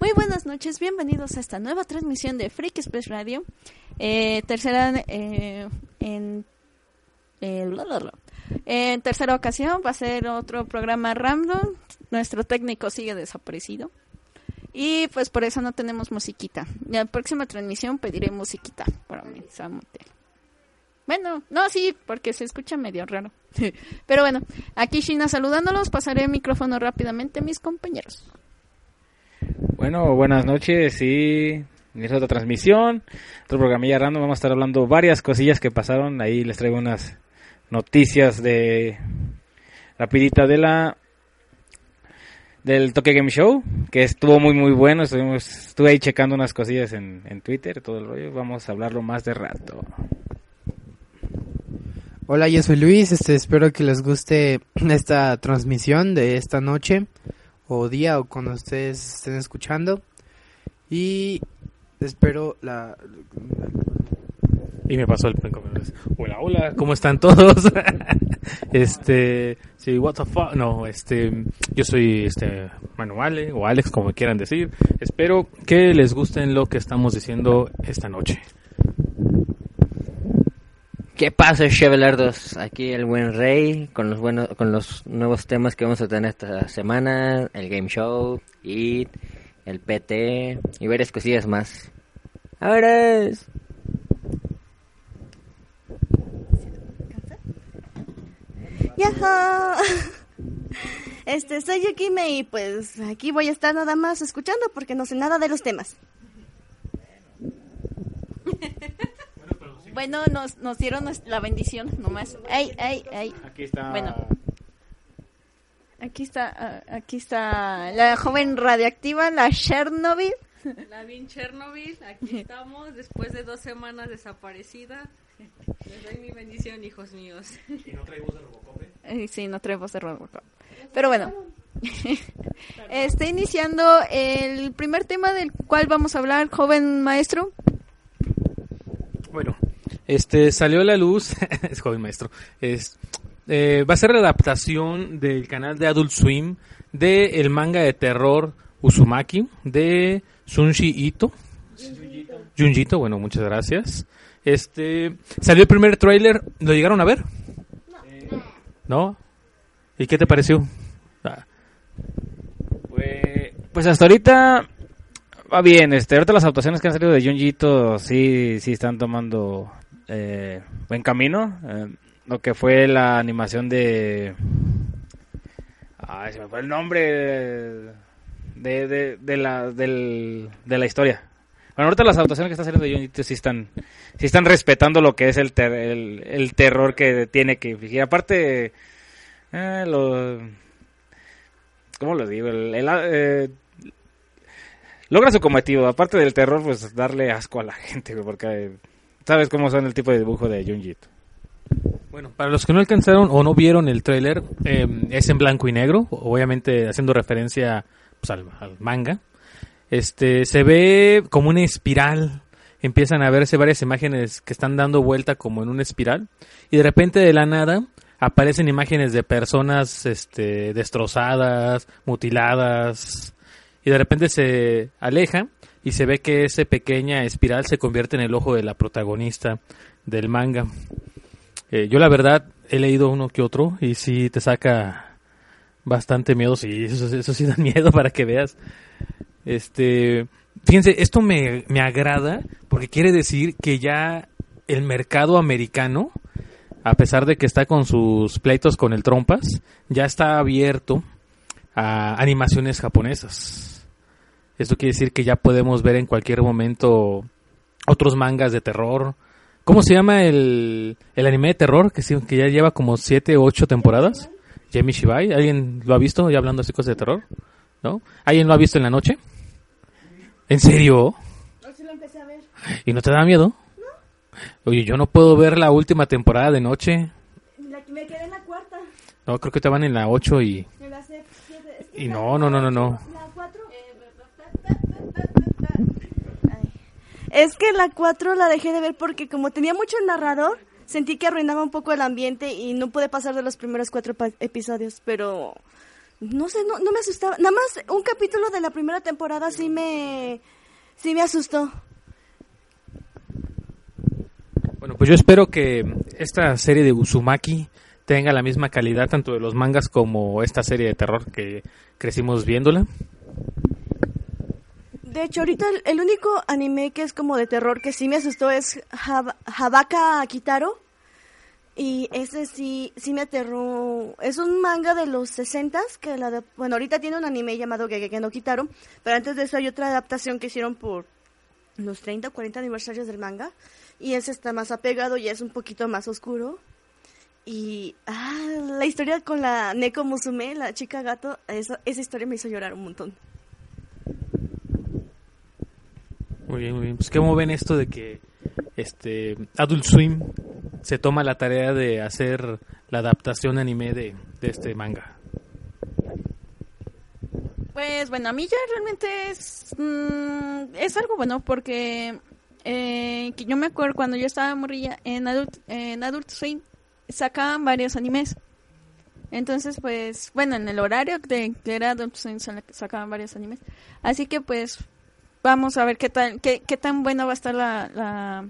Muy buenas noches, bienvenidos a esta nueva transmisión de Freak Express Radio. Eh, tercera eh, en, eh, en tercera ocasión va a ser otro programa random. Nuestro técnico sigue desaparecido. Y pues por eso no tenemos musiquita. La próxima transmisión pediré musiquita para. Bueno, no, sí, porque se escucha medio raro. Pero bueno, aquí Shina saludándolos, pasaré el micrófono rápidamente a mis compañeros. Bueno, buenas noches y esta otra transmisión, otro programilla random, vamos a estar hablando varias cosillas que pasaron, ahí les traigo unas noticias de rapidita de la del Toque Game Show, que estuvo muy muy bueno, estuve ahí checando unas cosillas en, en Twitter, todo el rollo, vamos a hablarlo más de rato. Hola, yo soy Luis, este, espero que les guste esta transmisión de esta noche o día o cuando ustedes estén escuchando. Y espero la... Y me pasó el Hola, hola, ¿cómo están todos? este, sí, what the fuck, no, este, yo soy este Manuale o Alex, como quieran decir. Espero que les gusten lo que estamos diciendo esta noche. ¿Qué pasa, Chevelardos? Aquí el buen Rey con los buenos, con los nuevos temas que vamos a tener esta semana, el game show, y el PT y varias cosillas más. Ahora es. Este, soy Yukime y pues aquí voy a estar nada más escuchando porque no sé nada de los temas. Bueno, nos, nos dieron la bendición nomás. Ay, ay, ay. Aquí está. Bueno. Aquí está, ah, aquí está la joven radiactiva, la Chernobyl. La bien Chernobyl, aquí estamos, después de dos semanas desaparecida. Les doy mi bendición, hijos míos. ¿Y no trae voz de Robocop? Eh? Sí, no trae voz de Robocop. Pero bueno, está iniciando el primer tema del cual vamos a hablar, joven maestro. Bueno, este salió a la luz, es joven maestro, es, eh, va a ser la adaptación del canal de Adult Swim de el manga de terror Uzumaki de Sunshi Ito. Junjito, bueno, muchas gracias. Este salió el primer tráiler, ¿lo llegaron a ver? No. ¿Y qué te pareció? Ah. Pues, pues, hasta ahorita va bien, este, ahorita las actuaciones que han salido de Junjito sí sí están tomando eh, buen camino. Eh, lo que fue la animación de... Ay, se me fue el nombre de, de, la, de la historia. Bueno, ahorita las actuaciones que está haciendo Johnny sí están, sí están respetando lo que es el, el, terror que tiene que infligir. Aparte, eh, lo, ¿cómo lo digo? El, eh, logra su cometido. Aparte del terror, pues darle asco a la gente, porque sabes cómo son el tipo de dibujo de Junjito. Bueno, para los que no alcanzaron o no vieron el tráiler, em, es en blanco y negro, obviamente haciendo referencia pues, al, manga. Este, se ve como una espiral, empiezan a verse varias imágenes que están dando vuelta como en una espiral, y de repente de la nada aparecen imágenes de personas este, destrozadas, mutiladas, y de repente se aleja y se ve que esa pequeña espiral se convierte en el ojo de la protagonista del manga. Eh, yo la verdad he leído uno que otro y sí te saca bastante miedo, sí, eso, eso sí da miedo para que veas. Este, fíjense, esto me, me agrada porque quiere decir que ya el mercado americano, a pesar de que está con sus pleitos con el trompas, ya está abierto a animaciones japonesas. Esto quiere decir que ya podemos ver en cualquier momento otros mangas de terror. ¿Cómo se llama el, el anime de terror que, que ya lleva como 7 o 8 temporadas? Jamie Shibai. ¿Alguien lo ha visto ya hablando así cosas de terror? ¿No? ¿Alguien lo ha visto en la noche? ¿En serio? empecé a ver. ¿Y no te da miedo? Oye, yo no puedo ver la última temporada de noche. La, me quedé en la cuarta. No, creo que te van en la 8 y... En la sep- siete. Es que Y no, no, no, no, no. La. Es que la 4 la dejé de ver porque como tenía mucho el narrador, sentí que arruinaba un poco el ambiente y no pude pasar de los primeros cuatro episodios, pero no sé, no, no me asustaba. Nada más un capítulo de la primera temporada sí me, sí me asustó. Bueno, pues yo espero que esta serie de Uzumaki tenga la misma calidad tanto de los mangas como esta serie de terror que crecimos viéndola. De hecho, ahorita el, el único anime que es como de terror que sí me asustó es Hab- Habaka Kitaro. Y ese sí, sí me aterró. Es un manga de los 60 que la de- bueno, ahorita tiene un anime llamado Gegege no Kitaro, pero antes de eso hay otra adaptación que hicieron por los 30 o 40 aniversarios del manga. Y ese está más apegado y es un poquito más oscuro. Y ah, la historia con la Neko Musume, la chica gato, esa, esa historia me hizo llorar un montón. Muy bien, muy bien. Pues cómo ven esto de que este Adult Swim se toma la tarea de hacer la adaptación anime de, de este manga. Pues bueno, a mí ya realmente es, mm, es algo bueno porque eh, que yo me acuerdo cuando yo estaba morrilla en Adult, en Adult Swim sacaban varios animes. Entonces, pues, bueno, en el horario de que era Adult Swim sa- sacaban varios animes. Así que pues vamos a ver qué tal qué, qué tan buena va a estar la, la,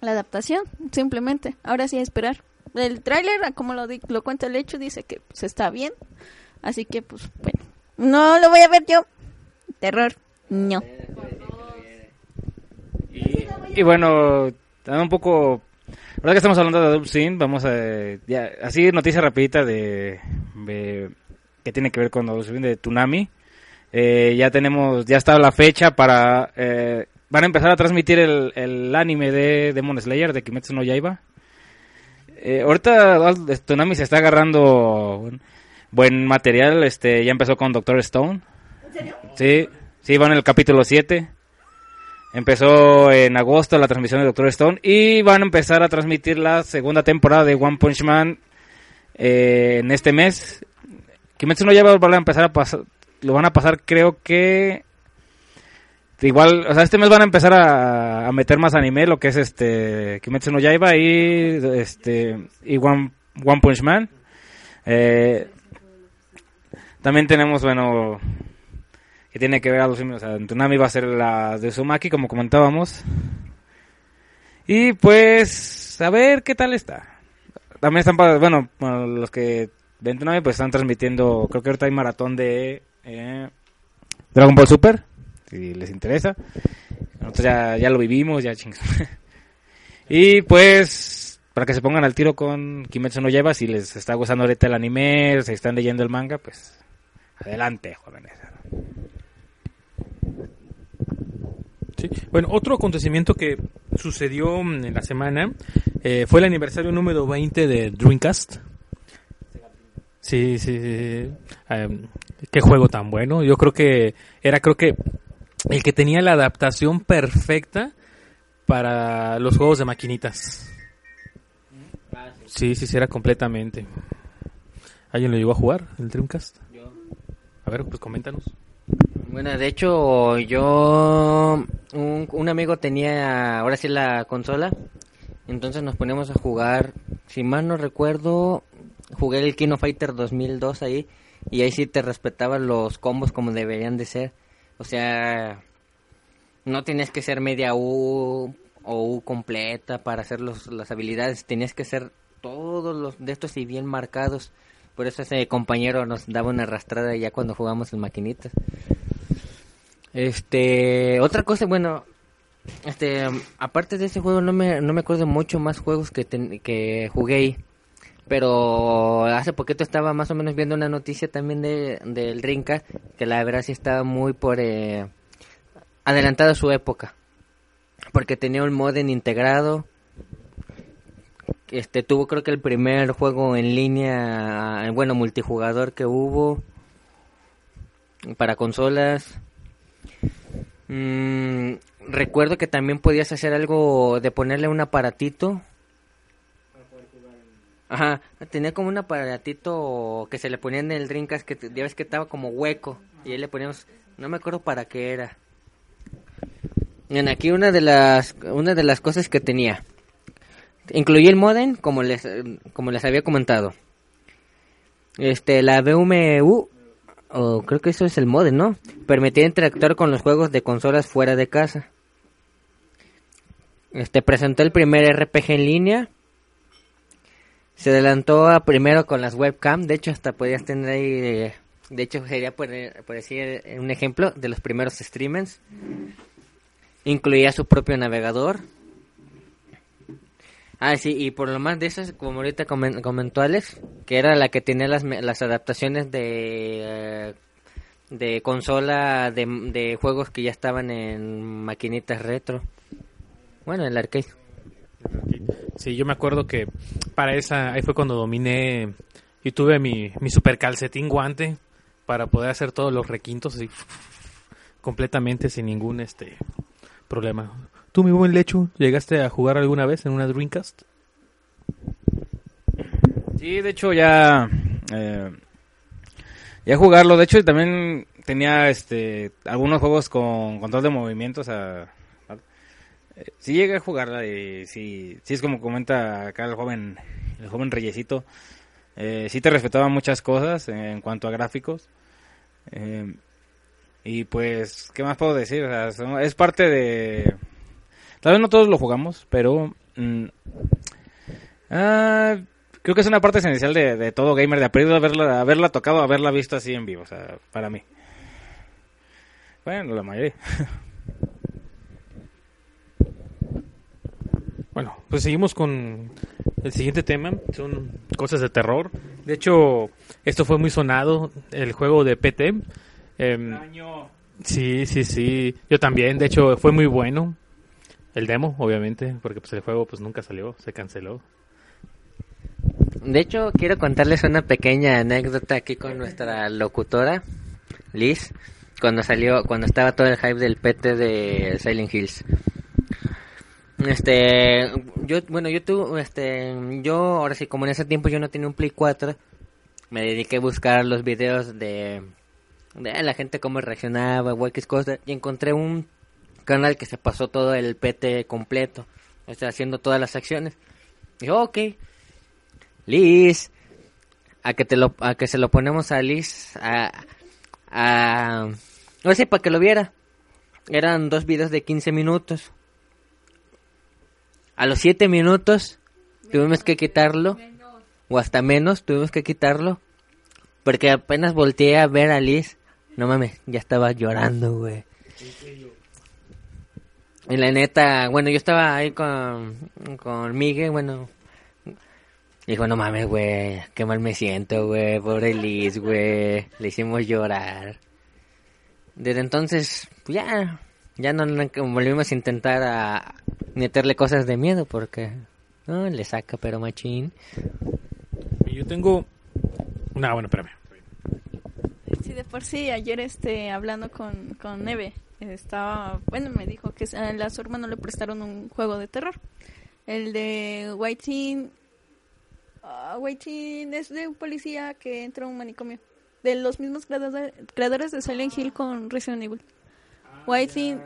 la adaptación, simplemente. Ahora sí a esperar. El tráiler, como lo, di- lo cuenta el hecho, dice que pues, está bien. Así que, pues, bueno. No lo voy a ver yo. Terror. No. Y, bueno, también un poco... Ahora que estamos hablando de Adult Swim, vamos a... Ya, así noticia rapidita de, de- que tiene que ver con Adult Swim de Tsunami. Eh, ya tenemos, ya está la fecha para... eh, van a empezar a transmitir el, el anime de Demon Slayer, de Kimetsu no Yaiba. Eh, ahorita Adult- Tsunami se está agarrando buen, buen material, este ya empezó con Doctor Stone. ¿En serio? Sí, sí, van en el capítulo 7. Empezó en agosto la transmisión de Doctor Stone y van a empezar a transmitir la segunda temporada de One Punch Man eh, en este mes. Kimetsu no Yaiba van a empezar a pasar, lo van a pasar creo que igual, o sea, este mes van a empezar a, a meter más anime, lo que es este Kimetsu no Yaiba y este y One, Punch Man. Eh, también tenemos, bueno, que tiene que ver a los o sea, Tsunami va a ser la de Uzumaki, como comentábamos. Y pues, a ver qué tal está. También están, bueno, bueno, los que ven Tsunami, pues están transmitiendo, creo que ahorita hay maratón de eh, Dragon Ball Super, si les interesa. Nosotros ya, ya lo vivimos, ya chingos. y pues, para que se pongan al tiro con Kimetsu no Yaiba, si les está gustando ahorita el anime, si están leyendo el manga, pues adelante, jóvenes. Sí. Bueno, otro acontecimiento que sucedió en la semana eh, fue el aniversario número 20 de Dreamcast. Sí, sí, sí. Em, qué juego tan bueno. Yo creo que era, creo que el que tenía la adaptación perfecta para los juegos de maquinitas. Sí, sí, sí, era completamente. ¿Alguien lo llegó a jugar, el Dreamcast? A ver, pues coméntanos. Bueno, de hecho, yo. Un, un amigo tenía ahora sí la consola. Entonces nos poníamos a jugar. Si mal no recuerdo, jugué el Kino Fighter 2002 ahí. Y ahí sí te respetaban los combos como deberían de ser. O sea, no tenías que ser media U o U completa para hacer los, las habilidades. Tenías que ser todos los de estos y bien marcados. Por eso ese compañero nos daba una arrastrada ya cuando jugamos en maquinitas. Este, otra cosa, bueno, este, aparte de ese juego no me, no me acuerdo mucho más juegos que, ten- que jugué ahí. Pero hace poquito estaba más o menos viendo una noticia también de, del Rinca, que la verdad sí estaba muy por eh, adelantada su época. Porque tenía un modem integrado. Este tuvo creo que el primer juego en línea, eh, bueno, multijugador que hubo para consolas. Mm, recuerdo que también podías hacer algo de ponerle un aparatito. Ajá, tenía como un aparatito que se le ponía en el Dreamcast que ya ves que estaba como hueco y ahí le poníamos, no me acuerdo para qué era. En aquí una de las una de las cosas que tenía incluía el modem como les como les había comentado. Este la VMU o creo que eso es el modem, ¿no? Permitía interactuar con los juegos de consolas fuera de casa. Este presentó el primer RPG en línea. Se adelantó a primero con las webcam, de hecho hasta podías tener ahí, eh, de hecho sería por, por decir un ejemplo de los primeros streamers. Incluía su propio navegador. Ah, sí, y por lo más de esas, como ahorita comen- comentó Alex, que era la que tenía las, las adaptaciones de, eh, de consola de, de juegos que ya estaban en maquinitas retro. Bueno, en el arcade. Sí, yo me acuerdo que para esa, ahí fue cuando dominé y tuve mi, mi super calcetín guante para poder hacer todos los requintos así, completamente sin ningún este problema. ¿Tú, mi buen lecho, llegaste a jugar alguna vez en una Dreamcast? Sí, de hecho ya eh, ya jugarlo. De hecho también tenía este algunos juegos con control de movimientos. A, a- eh, sí llegué a jugarla y sí, sí es como comenta acá el joven el joven Reyesito. Eh, te respetaba muchas cosas en cuanto a gráficos. Eh, y pues, ¿qué más puedo decir? O sea, es parte de... Tal vez no todos lo jugamos, pero... mm, ah, creo que es una parte esencial de, de todo gamer, de aprender a haberla, haberla tocado, haberla visto así en vivo, o sea, para mí. Bueno, la mayoría. Bueno, pues seguimos con el siguiente tema, son cosas de terror. De hecho, esto fue muy sonado, el juego de PT. Em, sí, sí, sí, yo también, de hecho fue muy bueno. El demo, obviamente, porque pues el juego pues nunca salió, se canceló. De hecho, quiero contarles una pequeña anécdota aquí con nuestra locutora, Liz, cuando salió, cuando estaba todo el hype del PT de Silent Hills. Este, yo, bueno, yo tuve, este, yo, ahora sí, como en ese tiempo yo no tenía un Play 4, me dediqué a buscar los videos de, de la gente cómo reaccionaba, o y encontré un canal que se pasó todo el PT completo, o haciendo todas las acciones. Y yo, ok, Liz, a que te lo, a que se lo ponemos a Liz, a, a, no sé, para que lo viera. Eran dos videos de 15 minutos. A los 7 minutos tuvimos que quitarlo, o hasta menos tuvimos que quitarlo, porque apenas volteé a ver a Liz, no mames, ya estaba llorando, güey. Y la neta, bueno, yo estaba ahí con, con Miguel, bueno, Dijo, no mames, güey, qué mal me siento, güey, pobre Liz, güey, le hicimos llorar. Desde entonces, pues ya, ya no, no volvimos a intentar a meterle cosas de miedo porque, no, le saca, pero machín. Y yo tengo... No, bueno, espérame. Sí, de por sí, ayer este, hablando con, con Neve, estaba, bueno, me dijo que a, su hermano le prestaron un juego de terror. El de White Teen, ah, White Teen es de un policía que entra a un manicomio. De los mismos creadores, creadores de Silent Hill con Resident Evil. White Teen,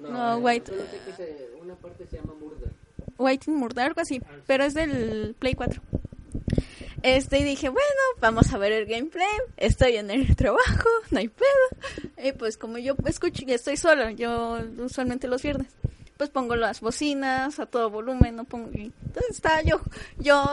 no, White, Una parte se llama Murder. White Teen Murder, algo así, pero es del Play 4. Este, y dije, bueno, vamos a ver el gameplay. Estoy en el trabajo, no hay pedo. Y pues como yo escucho y estoy solo, yo usualmente los viernes, pues pongo las bocinas a todo volumen, no pongo... Entonces estaba yo, yo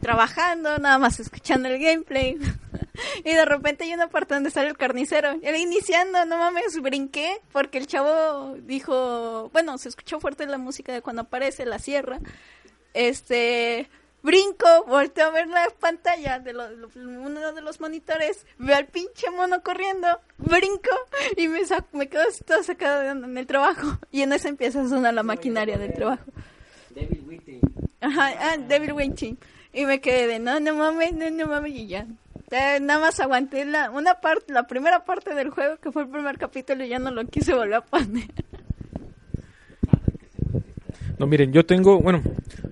trabajando, nada más escuchando el gameplay. y de repente hay una parte donde sale el carnicero. Él iniciando, no mames, brinqué, porque el chavo dijo, bueno, se escuchó fuerte la música de cuando aparece la sierra. Este, brinco, volteo a ver la pantalla de lo- lo- uno de los monitores, veo al pinche mono corriendo, brinco y me, saco, me quedo todo sacado de onda en el trabajo. Y en eso empieza a sonar la maquinaria del trabajo. Ajá, ah, Devil Witching. Y me quedé de, no, no mames, no, no mames, y ya. Eh, nada más aguanté la, una parte, la primera parte del juego que fue el primer capítulo y ya no lo quise volver a poner. No, miren, yo tengo, bueno,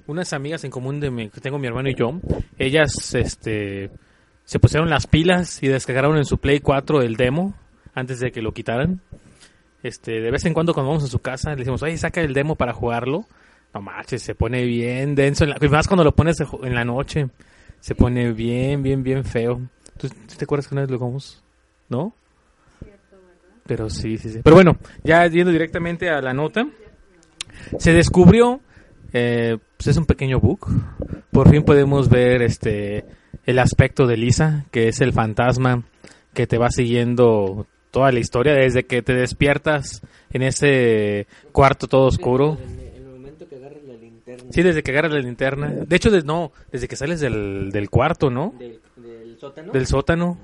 unas amigas en común de mi, que tengo mi hermano y yo. Ellas, este, se pusieron las pilas y descargaron en su Play 4 el demo antes de que lo quitaran. Este, de vez en cuando cuando vamos a su casa le decimos, oye, saca el demo para jugarlo. No manches, se pone bien denso. En la, y más cuando lo pones en la noche. Se pone bien, bien, bien feo. ¿Tú, tú te acuerdas que una vez lo jugamos? ¿No? Pero sí, sí, sí. Pero bueno, ya yendo directamente a la nota. Se descubrió, eh, pues es un pequeño bug. Por fin podemos ver este el aspecto de Lisa, que es el fantasma que te va siguiendo toda la historia desde que te despiertas en ese cuarto todo oscuro. Sí, desde que agarras la linterna. De hecho, de- no, desde que sales del, del cuarto, ¿no? del, del sótano, Del sótano.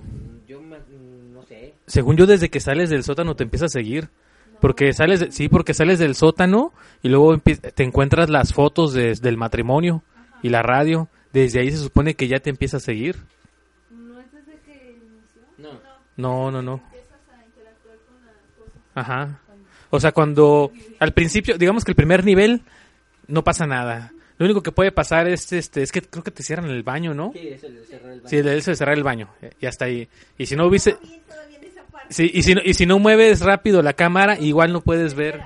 yo me- mm, no sé. Según yo, desde que sales del sótano te empieza a seguir. Porque sales, de- sí, porque sales del sótano y luego te encuentras las fotos de- del matrimonio y la radio. Desde ahí se supone que ya te empieza a seguir. No. No, no, no. Ajá. O sea, cuando al principio, digamos que el primer nivel no pasa nada. Lo único que puede pasar es este, es que creo que te cierran el baño, ¿no? Sí, es el de cerrar el baño. Sí, el de él se cerrar el baño. Ya está ahí. Y si no hubiese Sí, y si no, y si no mueves rápido la cámara, igual no puedes ver.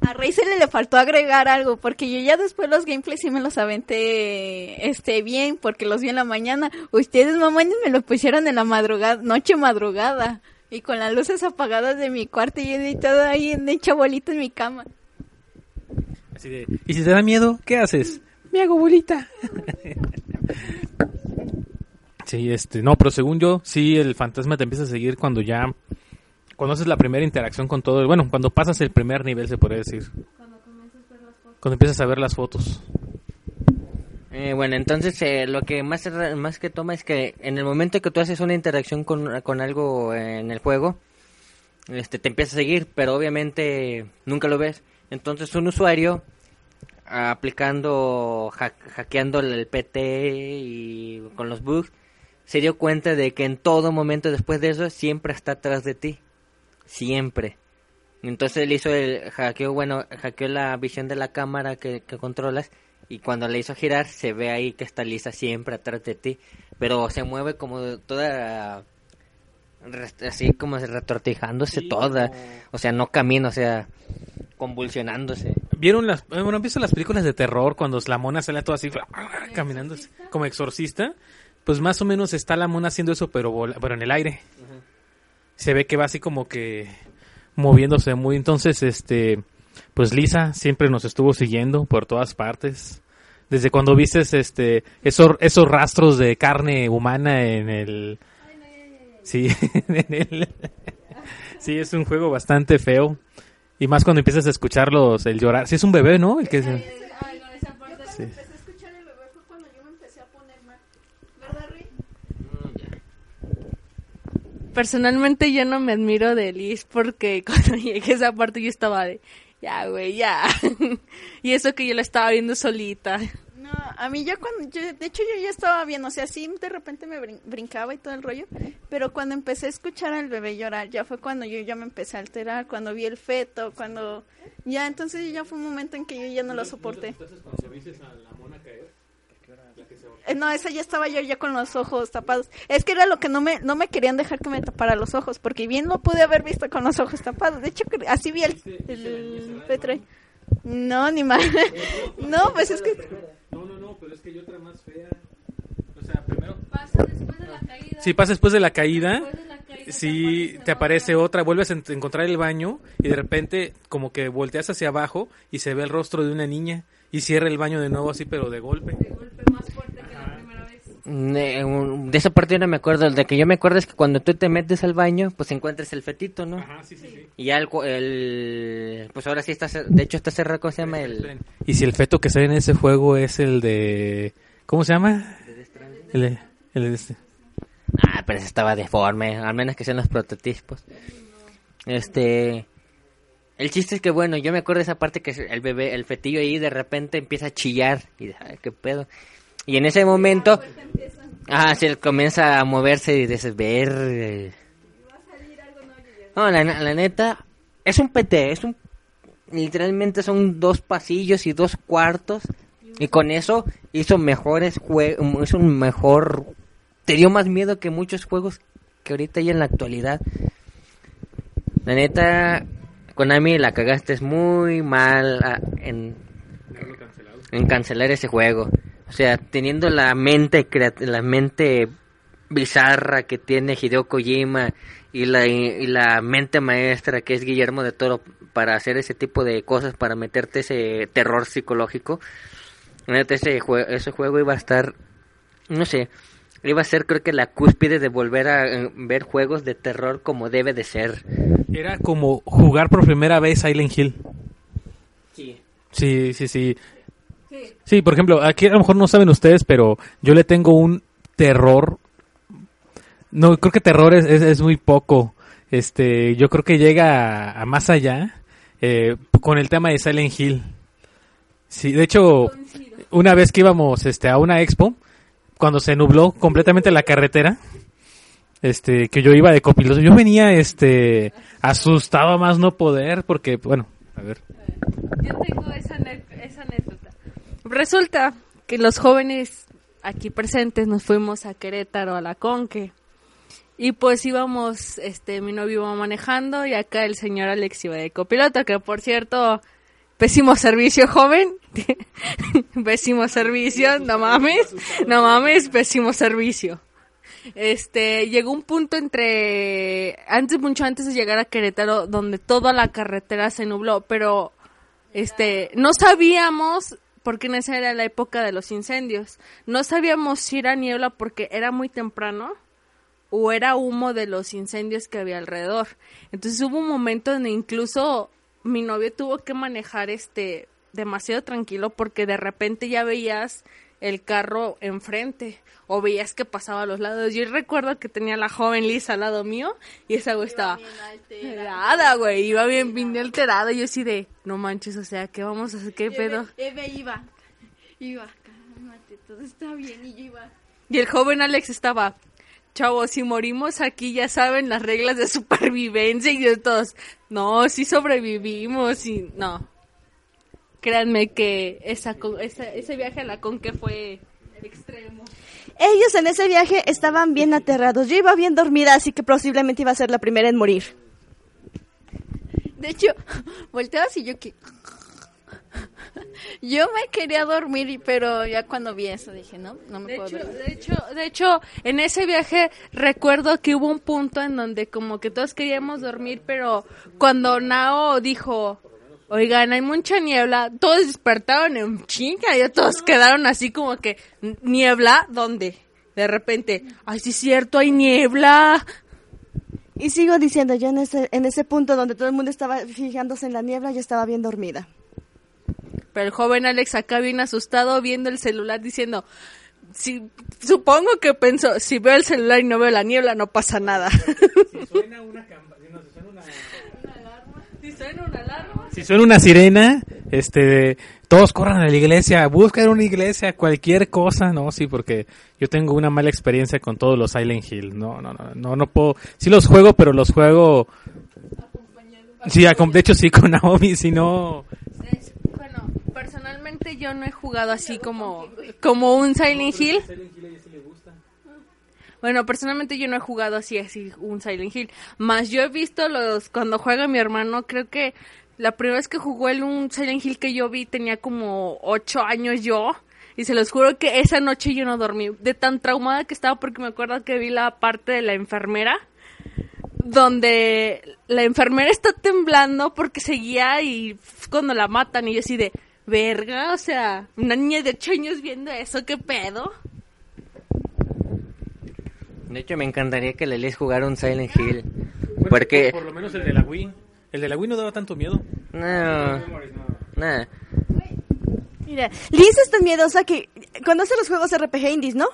A Razer le faltó agregar algo, porque yo ya después los gameplays sí me los aventé este, bien, porque los vi en la mañana. Ustedes, mamones, me lo pusieron en la madrugada, noche madrugada, y con las luces apagadas de mi cuarto y editado ahí en hecha bolita en mi cama. Así de, ¿y si te da miedo, qué haces? Me hago bolita. sí, este, no, pero según yo, sí, el fantasma te empieza a seguir cuando ya, cuando haces la primera interacción con todo, bueno, cuando pasas el primer nivel, se podría decir. Cuando empiezas a ver las fotos. Eh, bueno, entonces eh, lo que más, más que toma es que en el momento que tú haces una interacción con, con algo en el juego, este, te empieza a seguir, pero obviamente nunca lo ves. Entonces un usuario aplicando, hack- hackeando el PT y con los bugs, se dio cuenta de que en todo momento después de eso siempre está atrás de ti. Siempre. Entonces él hizo el hackeo, bueno, hackeó la visión de la cámara que, que controlas y cuando le hizo girar se ve ahí que está Lisa siempre atrás de ti, pero se mueve como toda así como se retortijándose toda, o sea, no camina, o sea, convulsionándose. ¿Vieron las, eh, bueno, ¿han visto las películas de terror cuando la mona sale toda así, caminando así, como exorcista? Pues más o menos está la mona haciendo eso, pero, vola- pero en el aire. Se ve que va así como que moviéndose muy. Entonces, este, pues Lisa siempre nos estuvo siguiendo por todas partes. Desde cuando viste este, esos, esos rastros de carne humana en el... Sí, en el... Sí, es un juego bastante feo. Y más cuando empiezas a escucharlos, el llorar. Sí, es un bebé, ¿no? El que Sí bebé fue cuando yo me empecé a poner mal. ¿Verdad, Rui? Personalmente yo no me admiro de Liz porque cuando llegué a esa parte yo estaba de, ya, güey, ya. y eso que yo la estaba viendo solita. No, a mí ya cuando, yo- de hecho yo ya estaba bien, o sea, sí de repente me brin- brincaba y todo el rollo, pero cuando empecé a escuchar al bebé llorar, ya fue cuando yo ya me empecé a alterar, cuando vi el feto, cuando, ya entonces ya fue un momento en que yo ya no lo soporté. Eh, No, esa ya estaba yo ya con los ojos tapados. Es que era lo que no me, no me querían dejar que me tapara los ojos, porque bien lo pude haber visto con los ojos tapados. De hecho, así vi el, el Petre. No, ni más. No, pues es que... No, no, no, pero es que hay otra más fea. O sea, primero... Pasa después de la caída. Si pasa después de la caída, si te aparece otra, vuelves a en- encontrar el baño y de repente como que volteas hacia abajo y se ve el rostro de una niña y cierra el baño de nuevo así pero de golpe. De golpe más fuerte que la primera vez. De, esa parte yo no me acuerdo, de que yo me acuerdo es que cuando tú te metes al baño, pues encuentras el fetito, ¿no? Ajá, sí, sí, sí. Y ya el, cu- el- pues ahora sí está, de hecho está cerrado, ¿cómo se llama? El. Y si el feto que sale en ese juego es el de... ¿Cómo se llama? El de... El de este. Ah, pero ese estaba deforme, al menos que sean los prototipos. Este... El chiste es que, bueno, yo me acuerdo de esa parte que el bebé, el fetillo ahí de repente empieza a chillar. Y, ay, qué pedo. Y en ese momento... Ah, se comienza a moverse y desver. No, la, la neta, es un PT, es un... Literalmente son dos pasillos y dos cuartos. Y con eso hizo mejores juegos, hizo un mejor... Te dio más miedo que muchos juegos que ahorita hay en la actualidad. La neta, Konami la cagaste muy mal ah, en, en cancelar ese juego. O sea, teniendo la mente la mente bizarra que tiene Hideo Kojima y la y la mente maestra que es Guillermo de Toro para hacer ese tipo de cosas para meterte ese terror psicológico. Ese juego ese juego iba a estar no sé, iba a ser creo que la cúspide de volver a eh, ver juegos de terror como debe de ser. Era como jugar por primera vez Silent Hill. Sí. Sí, sí, sí. Sí, por ejemplo, aquí a lo mejor no saben ustedes, pero yo le tengo un terror. No, creo que terror es, es, muy poco. Este, yo creo que llega a, más allá eh, con el tema de Silent Hill. Sí, de hecho, una vez que íbamos este, a una expo, cuando se nubló completamente la carretera, este, que yo iba de copiloto, yo venía este, asustado a más no poder, porque, bueno, a ver. Yo tengo esa. Resulta que los jóvenes aquí presentes nos fuimos a Querétaro, a la Conque. Y pues íbamos, este, mi novio iba manejando y acá el señor Alex iba de copiloto, que por cierto, pésimo servicio, joven. pésimo servicio, no mames, no mames, pésimo servicio. Este, llegó un punto entre, antes, mucho antes de llegar a Querétaro, donde toda la carretera se nubló, pero, este, no sabíamos, porque en esa era la época de los incendios, no sabíamos si era niebla porque era muy temprano, o era humo de los incendios que había alrededor. Entonces hubo un momento en que incluso mi novio tuvo que manejar este demasiado tranquilo porque de repente ya veías el carro enfrente o veías que pasaba a los lados. Yo recuerdo que tenía la joven Liz al lado mío y esa güey estaba alterada, güey, iba bien, bien alterada. Y yo así de, no manches, o sea, ¿qué vamos a hacer? ¿Qué pedo? Eve iba. Iba, cálmate, todo está bien. Y yo iba. Y el joven Alex estaba, chavos, si morimos aquí ya saben las reglas de supervivencia y de todos. No, sí sobrevivimos y no. Créanme que esa, esa- ese viaje a la Conque fue extremo. Ellos en ese viaje estaban bien aterrados. Yo iba bien dormida, así que posiblemente iba a ser la primera en morir. De hecho, volteabas y yo que... Yo me quería dormir, y- pero ya cuando vi eso dije, no, no me De puedo hecho, dormir. de hecho, de hecho, en ese viaje recuerdo que hubo un punto en donde como que todos queríamos dormir, pero cuando Nao dijo, oigan, hay mucha niebla, todos despertaron en chinga, y todos quedaron así como que, ¿niebla? ¿Dónde? De repente, ay, sí es cierto, hay niebla. Y sigo diciendo, yo en ese, en ese punto donde todo el mundo estaba fijándose en la niebla, yo estaba bien dormida. Pero el joven Alex acá bien asustado viendo el celular diciendo, si, supongo que pensó, si veo el celular y no veo la niebla, no pasa nada. Si suena una Si suena una alarma. Si suena una sirena, este, todos corran a la iglesia, buscan una iglesia, cualquier cosa, no, sí, porque yo tengo una mala experiencia con todos los Silent Hill, no, no, no, no, no puedo, sí los juego, pero los juego, sí, de hecho sí con Naomi, si no, Bueno, personalmente yo no he jugado así como, como un Silent Hill. Bueno, personalmente yo no he jugado así, así un Silent Hill. Más yo he visto los, cuando juega mi hermano, creo que la primera vez que jugó el un Silent Hill que yo vi tenía como ocho años yo. Y se los juro que esa noche yo no dormí. De tan traumada que estaba porque me acuerdo que vi la parte de la enfermera. Donde la enfermera está temblando porque seguía y cuando la matan y yo así de, verga, o sea, una niña de ocho años viendo eso, ¿qué pedo? De hecho, me encantaría que Lelis jugara un Silent Hill. Porque... por lo menos el de la Wii, el de la Wii no daba tanto miedo. No, nada. Mira, Liz es tan miedosa que conoce los juegos RPG indies, ¿no?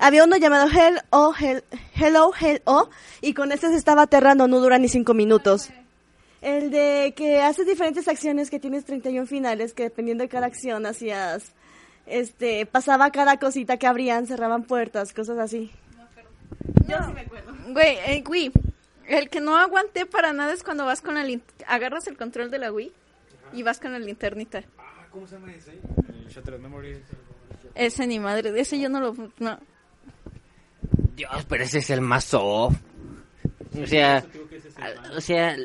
Había uno llamado Hell o Hell, Hello Hell O y con ese se estaba aterrando, no dura ni cinco minutos. El de que haces diferentes acciones que tienes 31 finales, que dependiendo de cada acción hacías este, pasaba cada cosita que abrían, cerraban puertas, cosas así. Yo sí me acuerdo. Güey, eh, Wii. El que no aguanté para nada es cuando vas con la lin- agarras el control de la Wii y vas con la linternita. ¿Cómo se llama ese? El Shattered Memory. Ese ni madre, ese yo no lo no. Dios, pero ese es el más soft. O sea, o sea,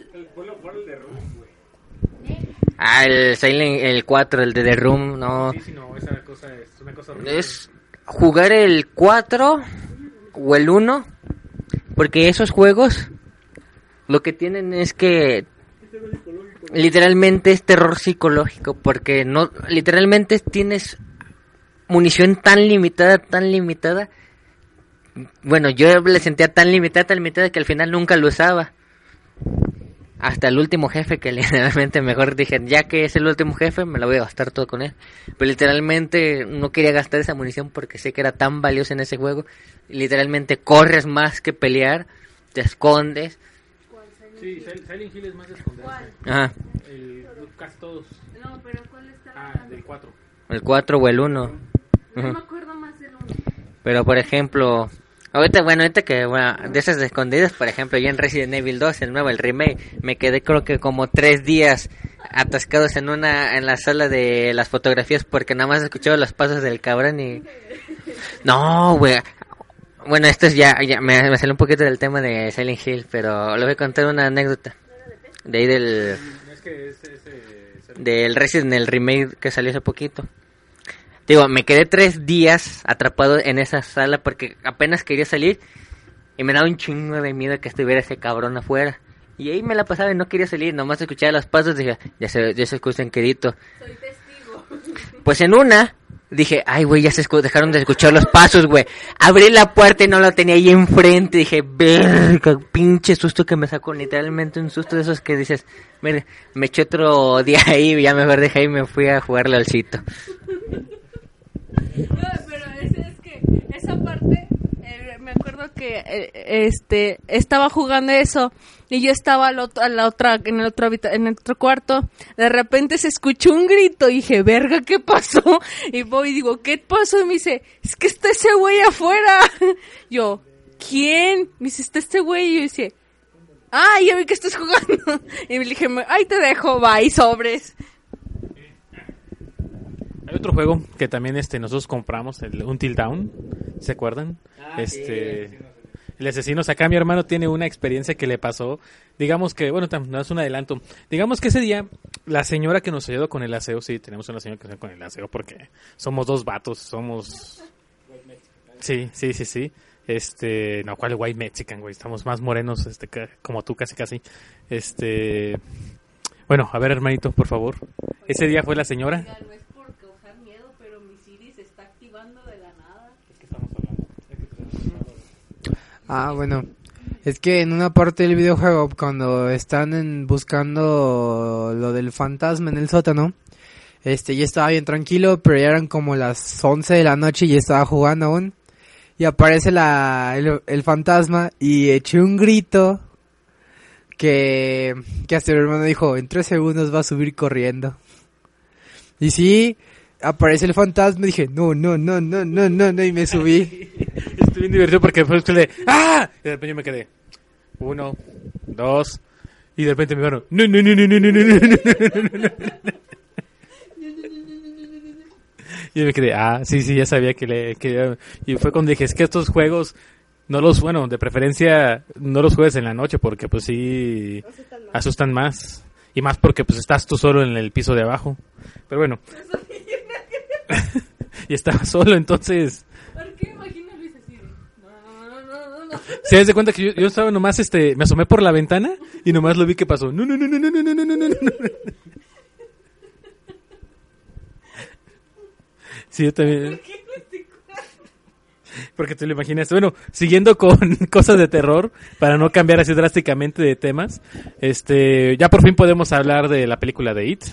ah, el Silent, el 4, el de The Room, no. Sí, sí, no, esa cosa es una cosa horrible. Es jugar el 4 o el 1, porque esos juegos lo que tienen es que literalmente es terror psicológico, porque no literalmente tienes munición tan limitada, tan limitada. Bueno, yo le sentía tan limitada, tan limitada que al final nunca lo usaba. Hasta el último jefe que literalmente mejor dije, ya que es el último jefe, me la voy a gastar todo con él. Pero literalmente no quería gastar esa munición porque sé que era tan valiosa en ese juego. Literalmente corres más que pelear, te escondes. Sí, Sil- Silent Hill es más de esconderse. Ajá, El, casi todos. No, pero ¿cuál está Ah, del 4. el 4 o el 1. No me acuerdo más del uno. Pero por ejemplo, ahorita, bueno, ahorita que, bueno, de esas escondidas, por ejemplo, yo en Resident Evil 2, el nuevo, el remake, me quedé creo que como tres días atascados en una, en la sala de las fotografías porque nada más escuchaba los pasos del cabrón y... No, güey. Bueno, esto es ya, ya me, me salió un poquito del tema de Silent Hill, pero le voy a contar una anécdota. De ahí del, Es que es ese... del Resident el remake que salió hace poquito. Digo, me quedé tres días atrapado en esa sala porque apenas quería salir y me daba un chingo de miedo que estuviera ese cabrón afuera. Y ahí me la pasaba y no quería salir, nomás escuchaba los pasos y dije, ya se, ya se escuchan quedito. Pues en una, dije, ay güey, ya se dejaron de escuchar los pasos, güey. Abrí la puerta y no la tenía ahí enfrente. Dije, verga, pinche susto que me sacó. Literalmente un susto de esos que dices, mire, me eché otro día ahí ya mejor dejé y me fui a jugarle al cito. No, pero es que esa parte, me acuerdo que eh, este estaba jugando eso y yo estaba al otro- a la otra, en el otro en el otro cuarto. De repente se escuchó un grito y dije, verga, ¿qué pasó? Y voy y digo, ¿qué pasó? Y me dice, es que está ese güey afuera. Yo, ¿quién? Me dice, está este güey. Y yo dice, ah, ya vi que estás jugando. Y me dije, ay, te dejo, bye, sobres. Hay otro juego que también este nosotros compramos, el Until Dawn, ¿se acuerdan? este el asesino acá mi hermano tiene una experiencia que le pasó, digamos que, bueno, no es un adelanto. Digamos que ese día la señora que nos ayudó con el aseo, sí, tenemos una señora que nos ayudó con el aseo porque somos dos vatos, somos Sí, sí, sí, sí. Este, no, ¿cuál white mexican, güey? Estamos más morenos este como tú casi casi. Este, bueno, a ver, hermanito, por favor. Ese día fue la señora. No es por causar miedo, pero mi Siri se está activando de la nada. Ah, bueno. Es que en una parte del videojuego, cuando están en- buscando lo del fantasma en el sótano, este, ya estaba bien tranquilo, pero ya eran como las 11 de la noche y estaba jugando aún. Y aparece la, el, el fantasma y eché un grito que, que hasta mi hermano dijo, en tres segundos va a subir corriendo. Y sí, aparece el fantasma y dije, no, no, no, no, no, no, no, y me subí. Estoy bien divertido porque después le ¡Ah! Y de repente yo me quedé. Uno, dos. Y de repente me dijeron, no, no, no, no, no, no, no, no, no, no, no, no". Y yo me quedé, ah, sí, sí, ya sabía que le... Que, y fue cuando dije, es que estos juegos, no los, bueno, de preferencia, no los juegues en la noche porque pues sí, asustan más. Y más porque pues estás tú solo en el piso de abajo. Pero bueno. Y estaba solo, entonces... ¿Por qué imagino Luis así No, no, no, no, no. Se das de cuenta que yo, yo estaba nomás, este, me asomé por la ventana y nomás lo vi que pasó. No, no, no, no, no, no, no, no, no, no, no. Sí, yo también. Porque te lo imaginaste. Bueno, siguiendo con cosas de terror, para no cambiar así drásticamente de temas, este, ya por fin podemos hablar de la película de It.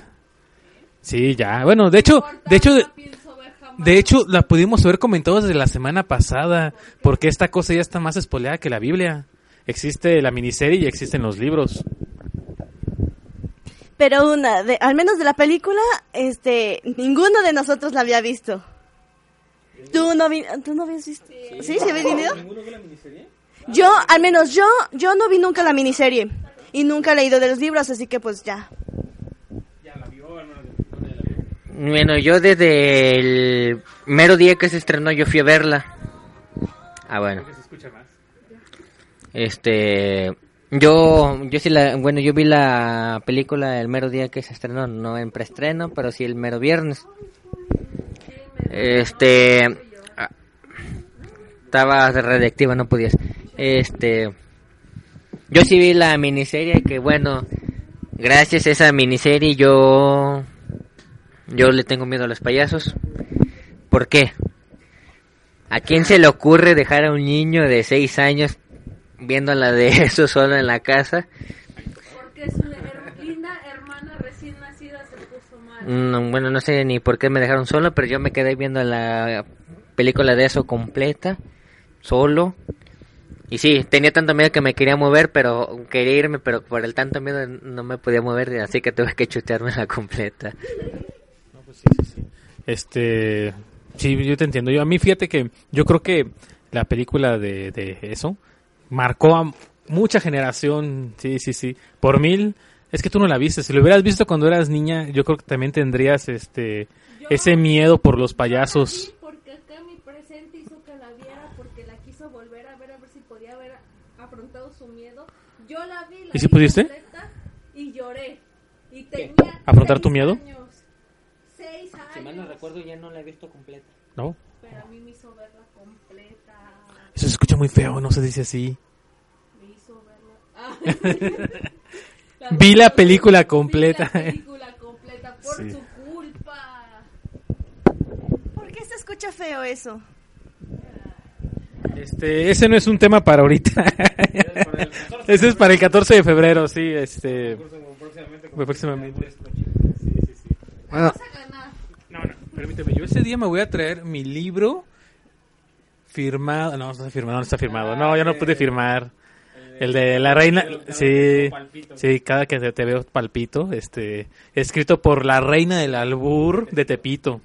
Sí, ya. Bueno, de hecho, de hecho, de, hecho, la pudimos haber comentado desde la semana pasada, porque esta cosa ya está más espoleada que la Biblia. Existe la miniserie y existen los libros. Pero una, de, al menos de la película, este, ninguno de nosotros la había visto. ¿Tú no, vi ¿Tú no habías visto? ¿Sí? ¿Sí habías venido? Yo, al menos yo, yo no vi nunca la miniserie. Y nunca he leído de los libros, así que pues ya. Bueno, yo desde el mero día que se estrenó yo fui a verla. Ah, bueno. Este, yo, yo sí la, bueno, yo vi la película el mero día que se estrenó, no en preestreno, pero sí el mero viernes. Este, ah, estaba radiactiva, no podías. Este, yo sí vi la miniserie que bueno, gracias a esa miniserie yo, yo le tengo miedo a los payasos. ¿Por qué? ¿A quién se le ocurre dejar a un niño de 6 años viéndola de eso solo en la casa? Porque su her- linda hermana recién nacida se puso mal. Mm, bueno, no sé ni por qué me dejaron solo, pero yo me quedé viendo la película de eso completa, solo. Y sí, tenía tanto miedo que me quería mover, pero quería irme, pero por el tanto miedo no me podía mover, así que tuve que chutearme la completa. Este, sí, yo te entiendo. Yo a mí fíjate que yo creo que la película de, de eso marcó a mucha generación, sí, sí, sí, por mil. Es que tú no la viste. Si lo hubieras visto cuando eras niña, yo creo que también tendrías este ese miedo por los payasos. Porque acá mi presente hizo que la viera porque la quiso volver a ver a ver si podía haber afrontado su miedo. Yo la vi, la ¿Y si vi pudiste? y lloré. Y tenía ¿Afrontar tu miedo? años. Seis años. ya no la he visto completa. ¿No? Pero a mí me hizo verla completa. Eso se escucha muy feo, no se dice así. Me hizo verla. Ah. Vi la película completa. Vi la película completa por Sí. su culpa. ¿Por qué se escucha feo eso? Este, ese no es un tema para ahorita. ese es para el 14 de febrero, sí, este. Próximamente. Bueno, No, no, permíteme. Yo ese día me voy a traer mi libro firmado. No, no está firmado, no está firmado. No, ya no pude firmar. El de la reina. Sí, sí, cada que te- veo palpito. Este, escrito por la reina del albur de Tepito.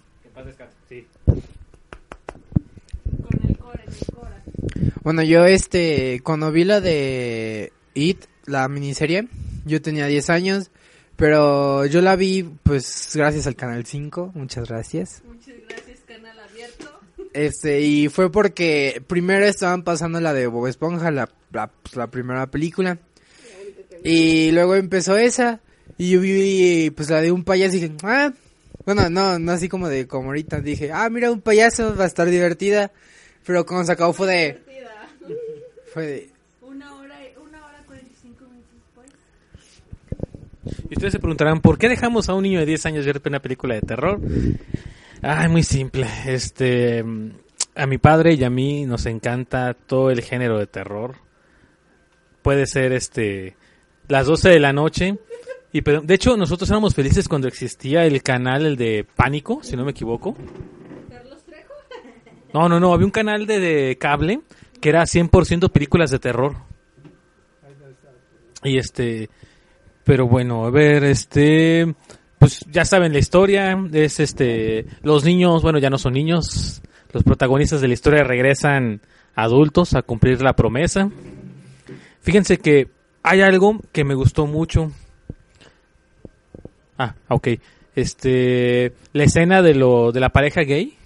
Bueno, yo este, cuando vi la de It, la miniserie, yo tenía 10 años, pero yo la vi pues gracias al Canal 5, muchas gracias. Muchas gracias, canal abierto. Este, y fue porque primero estaban pasando la de Bob Esponja, la, la, pues, la primera película. Y luego empezó esa. Y yo vi pues la de un payaso y dije, ah, bueno, no, no así como de como ahorita dije, ah, mira un payaso, va a estar divertida. Pero cuando se acabó fue de, fue de, Una hora, una hora 45 minutos después. Y ustedes se preguntarán, ¿por qué dejamos a un niño de 10 años ver una película de terror? Ay, muy simple. Este, a mi padre y a mí nos encanta todo el género de terror. Puede ser este las 12 de la noche. Y de hecho, nosotros éramos felices cuando existía el canal, el de Pánico, si no me equivoco. No, no, no, había un canal de, de cable que era 100% películas de terror. Y este, pero bueno, a ver, este, pues ya saben la historia, es este, los niños, bueno, ya no son niños, los protagonistas de la historia regresan adultos a cumplir la promesa. Fíjense que hay algo que me gustó mucho. Ah, ok. Este, la escena de lo de la pareja gay.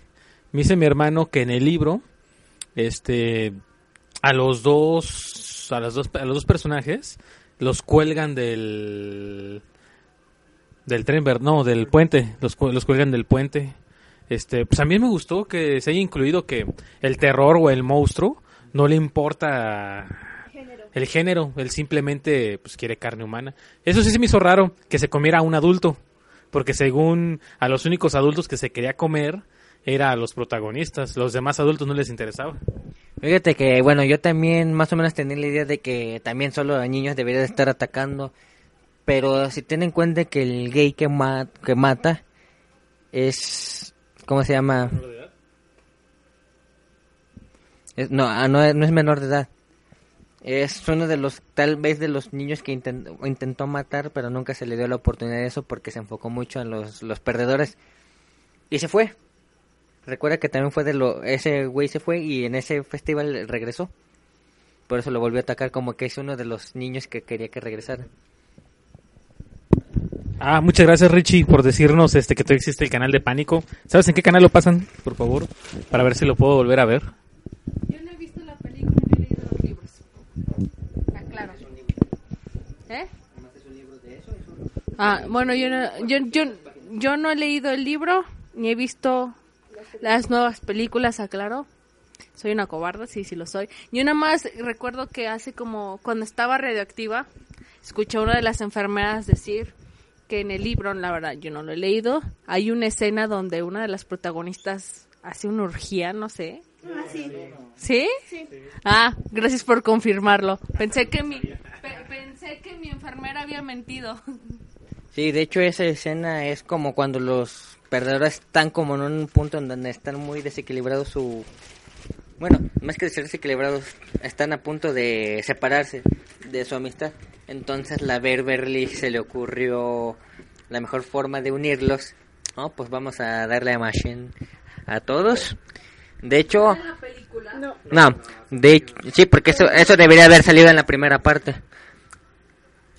Me dice mi hermano que en el libro, este, a los dos, a las dos, a los dos personajes los cuelgan del del tren no del puente los, los cuelgan del puente. Este pues a mí me gustó que se haya incluido que el terror o el monstruo no le importa el género él simplemente pues quiere carne humana. Eso sí se me hizo raro que se comiera a un adulto porque según a los únicos adultos que se quería comer era a los protagonistas los demás adultos no les interesaba Fíjate que, bueno, yo también más o menos tenía la idea de que también solo a niños debería de estar atacando. Pero si tienen en cuenta que el gay que, ma- que mata es... ¿Cómo se llama? Es- no, ah, no, es- no es menor de edad. Es uno de los, tal vez de los niños que intent- intentó matar, pero nunca se le dio la oportunidad de eso porque se enfocó mucho en los, los perdedores. Y se fue. Recuerda que también fue de lo... Ese güey se fue y en ese festival regresó. Por eso lo volvió a atacar como que es uno de los niños que quería que regresara. Ah, muchas gracias Richie por decirnos este que todavía existe el canal de Pánico. ¿Sabes en qué canal lo pasan, por favor? Para ver si lo puedo volver a ver. Yo no he visto la película ni he leído los libros. Ah, claro. ¿Eh? Ah, bueno, yo no, yo, yo, yo no he leído el libro ni he visto las nuevas películas, aclaro. Soy una cobarde, sí, sí lo soy. Yo nada más recuerdo que hace como, cuando estaba radioactiva, escuché a una de las enfermeras decir que en el libro, la verdad, yo no lo he leído, hay una escena donde una de las protagonistas hace una orgía, no sé. ¿Sí? Ah, gracias por confirmarlo. Pensé que mi, pe- pensé que mi enfermera había mentido. Sí, de hecho esa escena es como cuando los perdedores están como en un punto en donde están muy desequilibrados su... Bueno, más que ser desequilibrados, están a punto de separarse de su amistad. Entonces la Beverly se le ocurrió la mejor forma de unirlos. No, pues vamos a darle a Machine a todos. De hecho... No, de sí, porque eso, eso debería haber salido en la primera parte.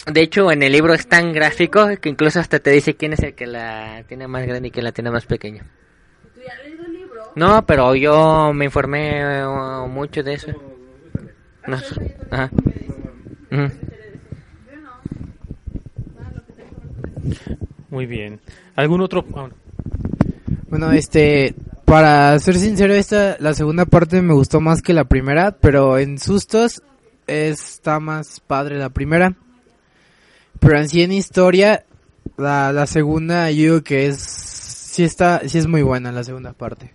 De hecho, en el libro es tan gráfico que incluso hasta te dice quién es el que la tiene más grande y quién la tiene más pequeña. No, pero yo me informé uh, mucho de eso. No, ajá. Muy bien. ¿Algún otro? ah, bueno. Bueno, este, para ser sincero, esta, la segunda parte me gustó más que la primera, pero en sustos está más padre la primera. Pero en sí en historia, la, la segunda yo digo que es, sí está, sí es muy buena la segunda parte.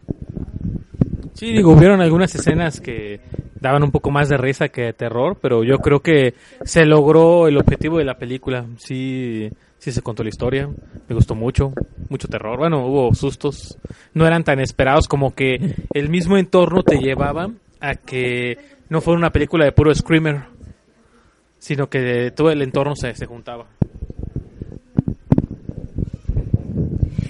Sí, digo, hubieron algunas escenas que daban un poco más de risa que de terror, pero yo creo que se logró el objetivo de la película. Sí, sí se contó la historia, me gustó mucho, mucho terror. Bueno, hubo sustos, no eran tan esperados como que el mismo entorno te llevaba a que no fuera una película de puro screamer, sino que todo el entorno se, se juntaba.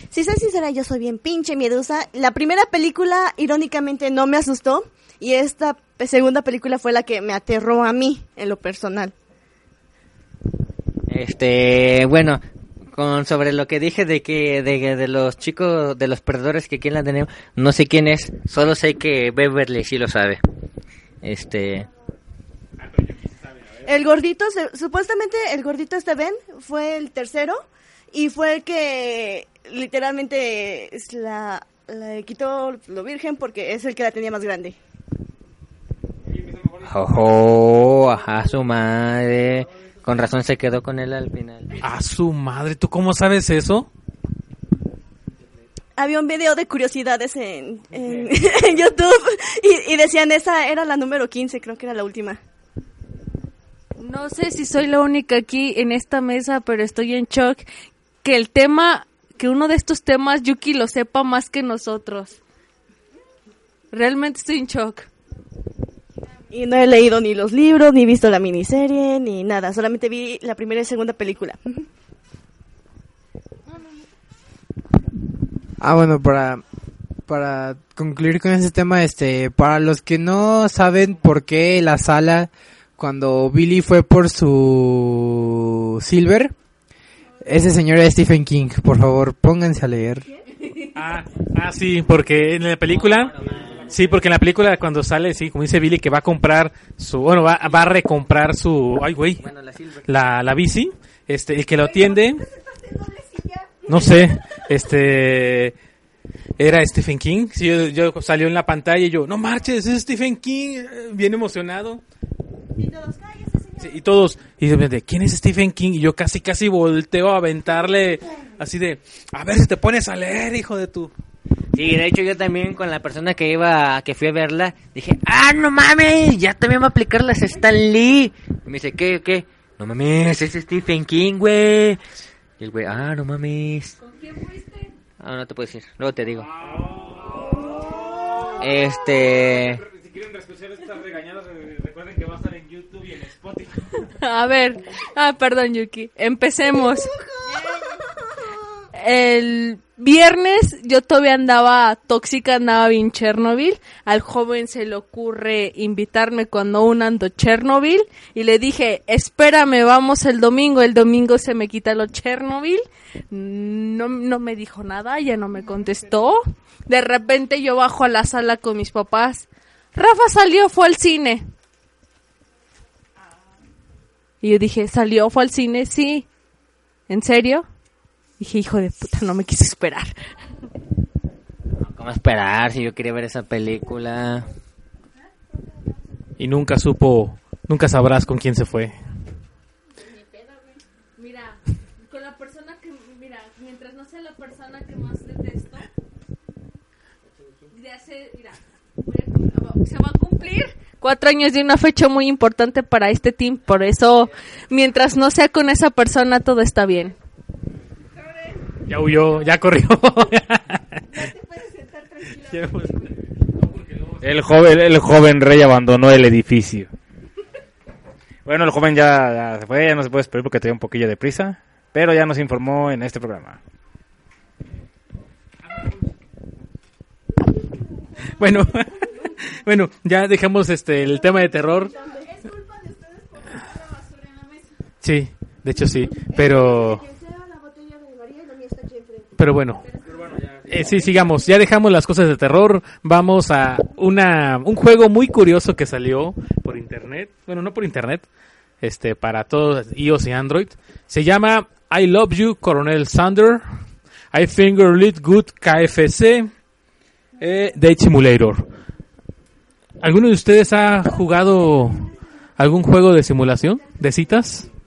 Si soy sincera, yo soy bien pinche miedosa. La primera película, irónicamente, no me asustó. Y esta segunda película fue la que me aterró a mí, en lo personal. Este, bueno, con sobre lo que dije de que de, de los chicos, de los perdedores que quién la tenemos, no sé quién es, solo sé que Beverly sí lo sabe. Este, El gordito, se- supuestamente el gordito este Ben fue el tercero. Y fue el que literalmente es la, le quitó lo virgen porque es el que la tenía más grande. ojo, ajá, su madre, con razón se quedó con él al final. A su madre, ¿tú cómo sabes eso? había un video de curiosidades en, en, en YouTube y, y decían esa era la número 15, creo que era la última. No sé si soy la única aquí en esta mesa, pero estoy en shock que el tema, que uno de estos temas Yuki lo sepa más que nosotros. Realmente estoy en shock. Y no he leído ni los libros, ni visto la miniserie, ni nada. Solamente vi la primera y segunda película. Ah, bueno, para, para concluir con ese tema, este, para los que no saben por qué la sala, cuando Billy fue por su Silver, ese señor es Stephen King, por favor, pónganse a leer. Ah, ah, sí, porque en la película, sí, porque en la película cuando sale, sí, como dice Billy, que va a comprar su, bueno, va, va a recomprar su, ay, güey, Bueno, la Silver. la, la bici, este, el que lo atiende, no sé, este, era Stephen King, sí, yo, yo salió en la pantalla y yo, no marches, es Stephen King, eh, bien emocionado. Sí, y todos, y de repente, ¿quién es Stephen King? Y yo casi, casi volteo a aventarle, así de, a ver si te pones a leer, hijo de tu... Sí, de hecho yo también con la persona que iba, que fui a verla, dije, ah, no mames, ya también va a aplicar las Stan Lee. Y me dice, ¿qué, qué? No mames, es Stephen King, güey. Y el güey, ah, no mames. ¿Con quién fuiste? Ah, no te puedo decir, luego te digo. Este... Si quieren estas regañadas, recuerden que va a estar en YouTube y en A ver, ah, perdón Yuki, empecemos. el viernes yo todavía andaba tóxica, andaba bien Chernobyl. Al joven se le ocurre invitarme cuando aún ando Chernobyl. Y le dije, espérame, vamos el domingo. El domingo se me quita lo Chernobyl. No, no me dijo nada, ya no me contestó. De repente yo bajo a la sala con mis papás. Rafa salió, fue al cine. Y yo dije, ¿salió, fue al cine? Sí. ¿En serio? Dije, hijo de puta, no me quise esperar. ¿Cómo esperar si yo quería ver esa película? Y nunca supo, nunca sabrás con quién se fue. Mira, con la persona que, mira, mientras no sea la persona que más detesto, de hace, mira, se va a cumplir cuatro años de una fecha muy importante para este team, por eso, mientras no sea con esa persona, todo está bien. Ya huyó, ya corrió. El joven, el joven rey abandonó el edificio. Bueno, el joven ya, ya se fue, ya no se puede esperar porque tenía un poquillo de prisa, pero ya nos informó en este programa. bueno, bueno, ya dejamos este el tema de terror. Sí, de hecho sí, pero pero bueno. Eh, sí, sigamos. Ya dejamos las cosas de terror. Vamos a una un juego muy curioso que salió por internet. Bueno, no por internet. Este para todos iOS y Android. Se llama I Love You Coronel Sander. I Finger Lit Good KFC. Eh, Date Simulator. ¿Alguno de ustedes ha jugado algún juego de simulación? ¿De citas?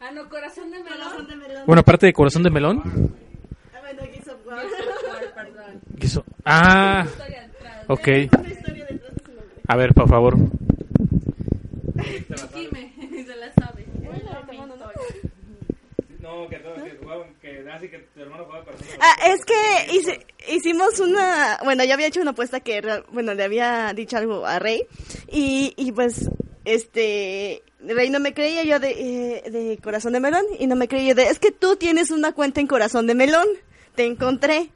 Ah, no, corazón de melón. Bueno, aparte de Corazón de Melón. ¿Qué hizo? Ah, ok. A ver, por favor. Dime, se la sabe. No, que, que, así que tu hermano jugaba Ah, es que hice- hicimos una, bueno, yo había hecho una apuesta que, bueno, le había dicho algo a Rey y, y pues, este, Rey no me creía yo de, eh, de Corazón de Melón y no me creía de, es que tú tienes una cuenta en Corazón de Melón, te encontré.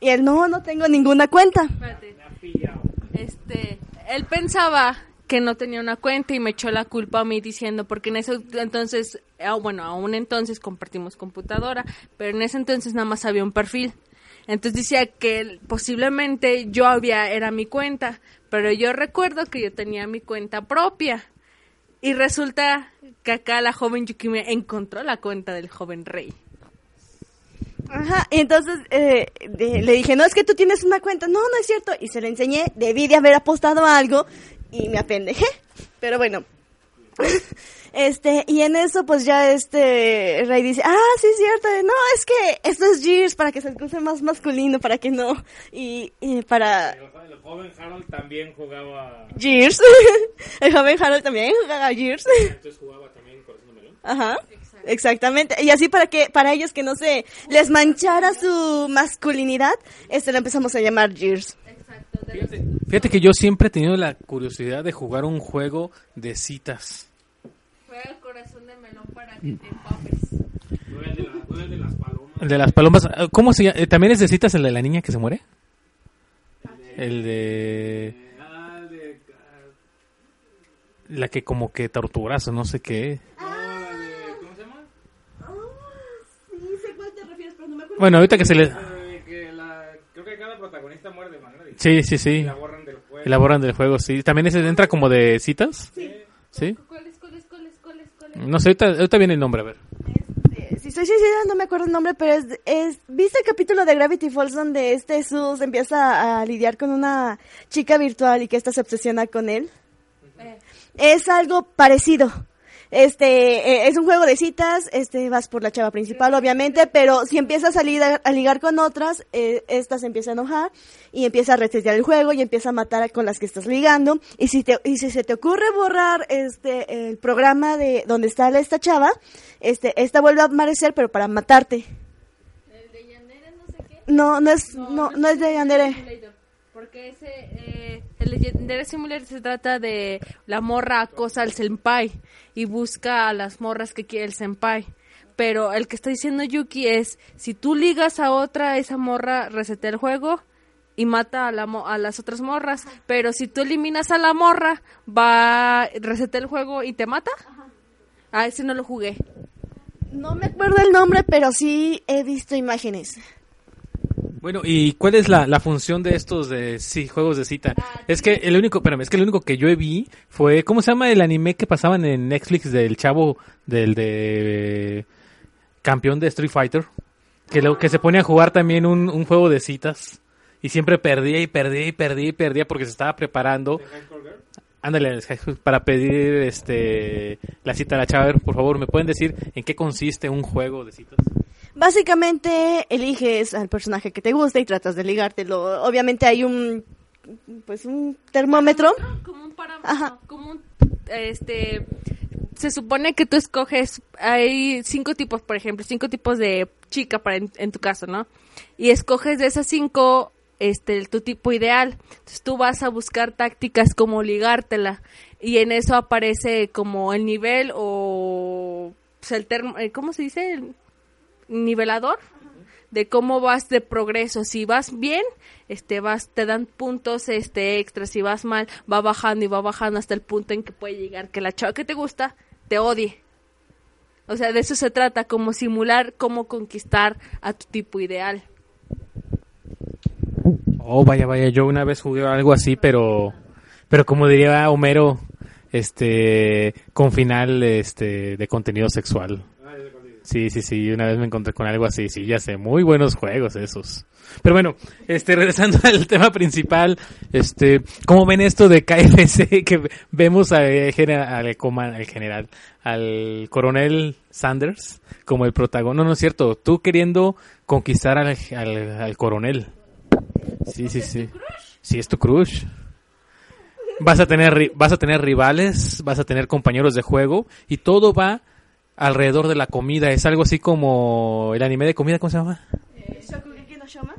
Y él, no, no tengo ninguna cuenta. Espérate. Este, él pensaba que no tenía una cuenta y me echó la culpa a mí diciendo, porque en ese entonces, ah, bueno, aún entonces compartimos computadora, pero en ese entonces nada más había un perfil. Entonces decía que posiblemente yo había, era mi cuenta, pero yo recuerdo que yo tenía mi cuenta propia. Y resulta que acá la joven Yukime encontró la cuenta del joven rey. Ajá, y entonces eh, de- le dije, no, es que tú tienes una cuenta. No, no es cierto. Y se le enseñé, debí de haber apostado algo y me apendejé. Pero bueno. Este, y en eso pues ya este Rey dice, ah, sí es cierto, no, es que esto es Gears para que se escuche más masculino, para que no, y, y para El joven Harold también jugaba. Gears, el joven Harold también jugaba Gears, Entonces jugaba también Corazón de Melón. ajá, exactamente, y así para que, para ellos que no se les manchara su masculinidad, este lo empezamos a llamar Gears. Fíjate, fíjate que yo siempre he tenido la curiosidad de jugar un juego de citas. Fue el corazón de melón para que te empapes. Juega el de, la, juega el de las palomas. El de las palomas, eh, ¿cómo se llama? Eh, ¿También es de citas el de la niña que se muere? El de Ah, la que como que torturas o no sé qué. ah, de- ¿Cómo se llama? Sí, sé cuál te refieres, pero no me acuerdo. Bueno, ahorita que se le... Eh, que la, creo que cada protagonista muere de manera. Sí, sí, sí. Y la borran del juego. Elaboran del juego, sí. ¿También ese entra como de citas? Sí. ¿Cuáles, cuáles, cuáles, cuáles, cuáles? No sé, ahorita, ahorita viene el nombre, a ver. Eh, Si soy sincera, no me acuerdo el nombre, pero es, es- ¿viste el capítulo de Gravity Falls donde este Sus empieza a lidiar con una chica virtual y que ésta se obsesiona con él? Es algo parecido. Este, eh, es un juego de citas, este, vas por la chava principal, obviamente, pero si empiezas a, ligar, a ligar con otras, eh, esta se empieza a enojar y empieza a resetear el juego y empieza a matar a- con las que estás ligando. Y si te, y si se te ocurre borrar este, el programa de donde está esta chava, este, esta vuelve a aparecer, pero para matarte. No, no es, no, no es de Yandere. Porque ese, eh, el Legendary Simulator se trata de la morra acosa al senpai y busca a las morras que quiere el senpai. Pero el que está diciendo Yuki es, si tú ligas a otra, esa morra resetea el juego y mata a, la a las otras morras. Pero si tú eliminas a la morra, va resetea el juego y te mata. Ah, ese no lo jugué. No me acuerdo el nombre, pero sí he visto imágenes. Bueno, ¿y cuál es la, la función de estos de sí, juegos de cita? Es que el único, espérame, es que el único que yo vi fue, ¿cómo se llama el anime que pasaban en Netflix del chavo del de campeón de Street Fighter? Que lo que se pone a jugar también un, un juego de citas y siempre perdía y perdía y perdía y perdía porque se estaba preparando. Ándale, para pedir este la cita a la chava. A ver, Por favor, ¿me pueden decir en qué consiste un juego de citas? Básicamente eliges al personaje que te gusta y tratas de ligártelo. Obviamente hay un pues un termómetro. Como un parámetro, Ajá. como un, este, se supone que tú escoges, hay cinco tipos, por ejemplo, cinco tipos de chica para en, en tu caso, ¿no? Y escoges de esas cinco, este, tu tipo ideal. Entonces tú vas a buscar tácticas como ligártela y en eso aparece como el nivel o pues, el termo, eh, ¿cómo se dice? El nivelador de cómo vas de progreso. Si vas bien, este vas te dan puntos este extras. Si vas mal, va bajando y va bajando hasta el punto en que puede llegar que la chava que te gusta te odie. O sea, de eso se trata, como simular cómo conquistar a tu tipo ideal. Oh, vaya, vaya, yo una vez jugué algo así, pero pero como diría Homero, este con final este de contenido sexual. Sí, sí, sí, una vez me encontré con algo así, sí, ya sé, muy buenos juegos esos. Pero bueno, este regresando al tema principal, este, ¿cómo ven esto de KFC que vemos a- al, general, al coronel Sanders como el protagonista? No, no es cierto, tú queriendo conquistar al, al, coronel. Sí, sí, sí. Sí, es tu crush. Vas a tener vas a tener rivales, vas a tener compañeros de juego y todo va alrededor de la comida. Es algo así como el anime de comida, ¿cómo se llama? Shokugeki no Shoma.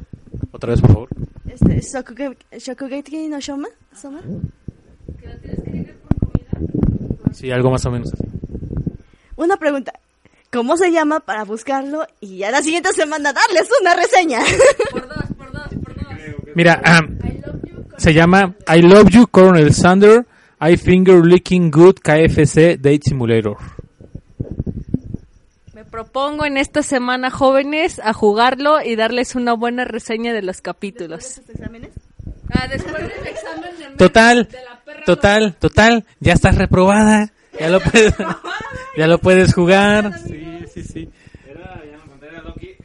Otra vez, por favor. Este, Shokuge- Shokugeki no Shoma. Soma. Sí, algo más o menos. así. Una pregunta. ¿Cómo se llama para buscarlo y ya la siguiente semana darles una reseña? Por dos, por dos, por dos. Mira, ah, se llama I Love You Colonel Sander, I Finger Licking Good KFC Date Simulator. Propongo en esta semana, jóvenes, a jugarlo y darles una buena reseña de los capítulos. exámenes? Ah, después del examen de Total, de la perra total, total, ya estás reprobada. Ya lo puedes, ya lo puedes jugar. Sí, sí, sí. Era, ya me conté, era Doki.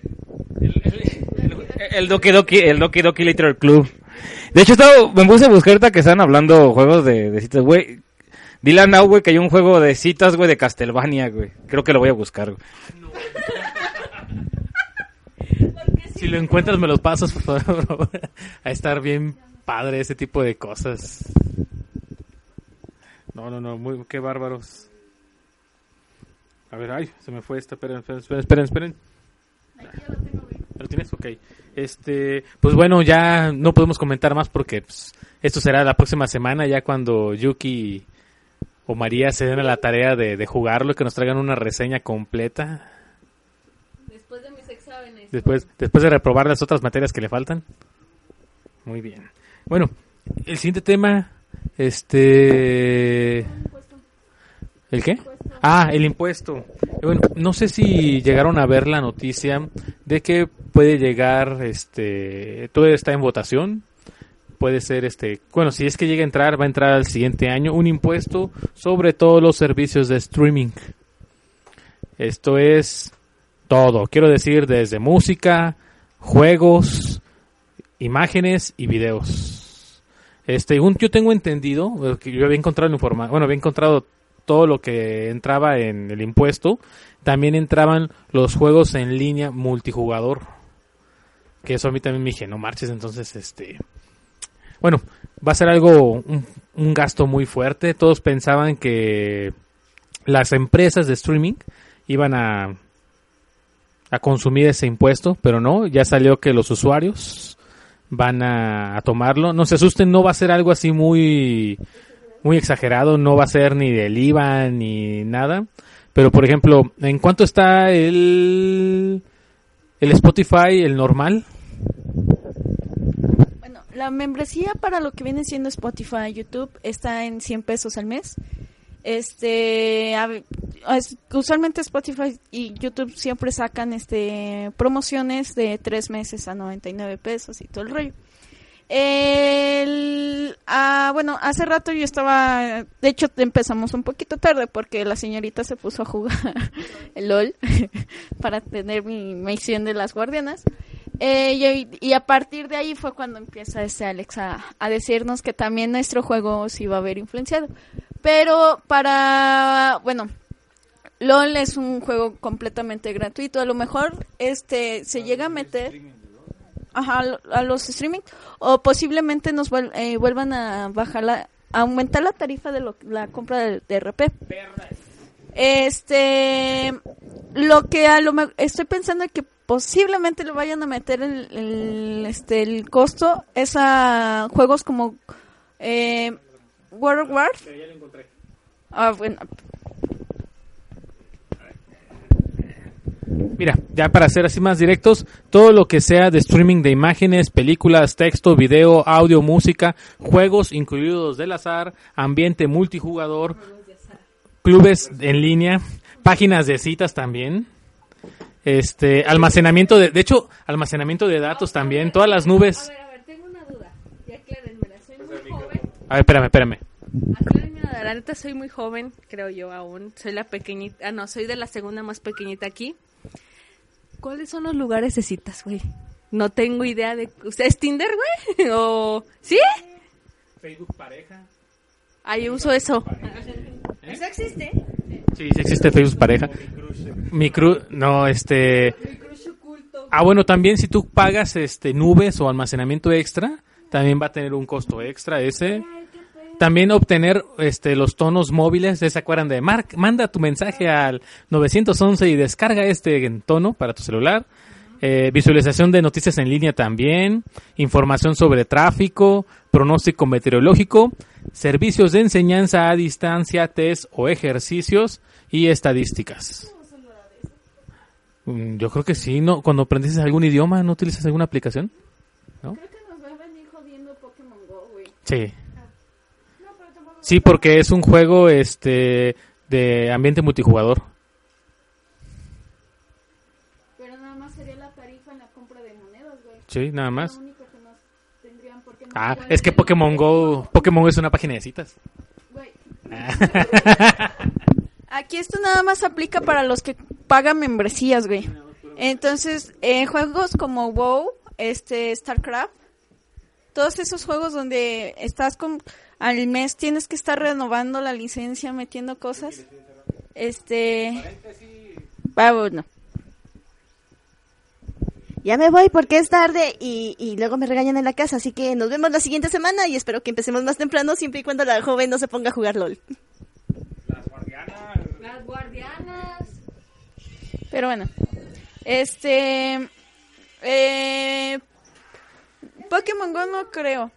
El, el, el, el Doki Doki, el Doki Doki Literature Club. De hecho, estaba, me puse a buscar ahorita que están hablando juegos de, de citas, güey. Dile a Nau, güey, que hay un juego de citas, güey, de Castlevania, güey. Creo que lo voy a buscar, güey. Si lo encuentras, me los pasas, por favor. A estar bien padre ese tipo de cosas. No, no, no, muy, qué bárbaros. A ver, ay, se me fue esta, esperen, esperen, esperen, esperen. esperen. ¿Lo tienes? Ok. Este, pues bueno, ya no podemos comentar más porque pues, esto será la próxima semana, ya cuando Yuki o María se den a la tarea de, de jugarlo y que nos traigan una reseña completa. Después de mis exámenes. Después, después de reprobar las otras materias que le faltan. Muy bien. Bueno, el siguiente tema, este... ¿El qué? Ah, el impuesto. Bueno, no sé si llegaron a ver la noticia de que puede llegar, este, todo está en votación. Puede ser, este, bueno, si es que llega a entrar, va a entrar al siguiente año un impuesto sobre todos los servicios de streaming. Esto es todo. Quiero decir desde música, juegos, imágenes y videos. Este, según yo tengo entendido, eh, que yo había encontrado informa- bueno, había encontrado todo lo que entraba en el impuesto, también entraban los juegos en línea multijugador. Que eso a mí también me dije, no marches, entonces este bueno, va a ser algo un, un gasto muy fuerte. Todos pensaban que las empresas de streaming iban a a consumir ese impuesto, pero no, ya salió que los usuarios van a, a tomarlo. No se asusten, no va a ser algo así muy, muy exagerado, no va a ser ni del IVA ni nada. Pero por ejemplo, ¿en cuánto está el, el Spotify, el normal? La membresía para lo que viene siendo Spotify, YouTube, está en 100 pesos al mes. Este, usualmente Spotify y YouTube siempre sacan este promociones de tres meses a 99 pesos y todo el rollo. El, ah, bueno, hace rato yo estaba, de hecho empezamos un poquito tarde porque la señorita se puso a jugar el LOL para tener mi misión de las guardianas. Eh, y, y a partir de ahí fue cuando empieza este Alex a, a decirnos que también nuestro juego se iba a ver influenciado. Pero para, bueno, LOL es un juego completamente gratuito. A lo mejor este se llega a meter ajá, a lo- a los streaming o posiblemente nos vuel- eh, vuelvan a bajar la, a aumentar la tarifa de lo- la compra de, de RP. Este, lo que a lo estoy pensando que posiblemente le vayan a meter el, el, este el costo es a juegos como eh, World of War. Ah, bueno, Mira, ya para ser así más directos, todo lo que sea de streaming de imágenes, películas, texto, video, audio, música, juegos incluidos del azar, ambiente multijugador, clubes en línea, páginas de citas también, este, almacenamiento de, de hecho, almacenamiento de datos también, todas las nubes. A ver, a ver, tengo una duda. Y aclárenmela, soy muy joven. A ver, espérame, espérame. Aclárenme, la neta soy muy joven, creo yo aún. Soy la pequeñita, ah, no, soy de la segunda más pequeñita aquí. ¿Cuáles son los lugares de citas, güey? No tengo idea de... ¿Es Tinder, güey? ¿O... ¿Sí? Facebook pareja. Ahí uso eso. ¿Eso existe? Sí, sí existe Facebook pareja. Mi cru, no, este. Ah, bueno, también si tú pagas este nubes o almacenamiento extra, también va a tener un costo extra ese. También obtener este los tonos móviles, ¿se acuerdan de Mark? Manda tu mensaje al 911 y descarga este tono para tu celular. Eh, visualización de noticias en línea también, información sobre tráfico, pronóstico meteorológico, servicios de enseñanza a distancia, test o ejercicios y estadísticas. Mm, Yo creo que sí, ¿no? Cuando aprendes algún idioma, ¿no utilizas alguna aplicación? creo que nos va a venir jodiendo Pokémon Go, güey. Sí. Sí, porque es un juego este de ambiente multijugador. Pero nada más sería la tarifa en la compra de monedas, güey. Sí, nada más. Lo único que nos tendrían Pokémon Ah, es que Pokémon Go, Pokémon es una página de citas. Aquí esto nada más aplica para los que pagan membresías, güey. Entonces, en juegos como WoW, este, StarCraft, todos esos juegos donde estás con, al mes tienes que estar renovando la licencia, metiendo cosas. Este, bueno. Ya me voy porque es tarde y, y luego me regañan en la casa, así que nos vemos la siguiente semana y espero que empecemos más temprano siempre y cuando la joven no se ponga a jugar LOL. Las guardianas. Pero bueno, este, eh, Pokémon Go no creo.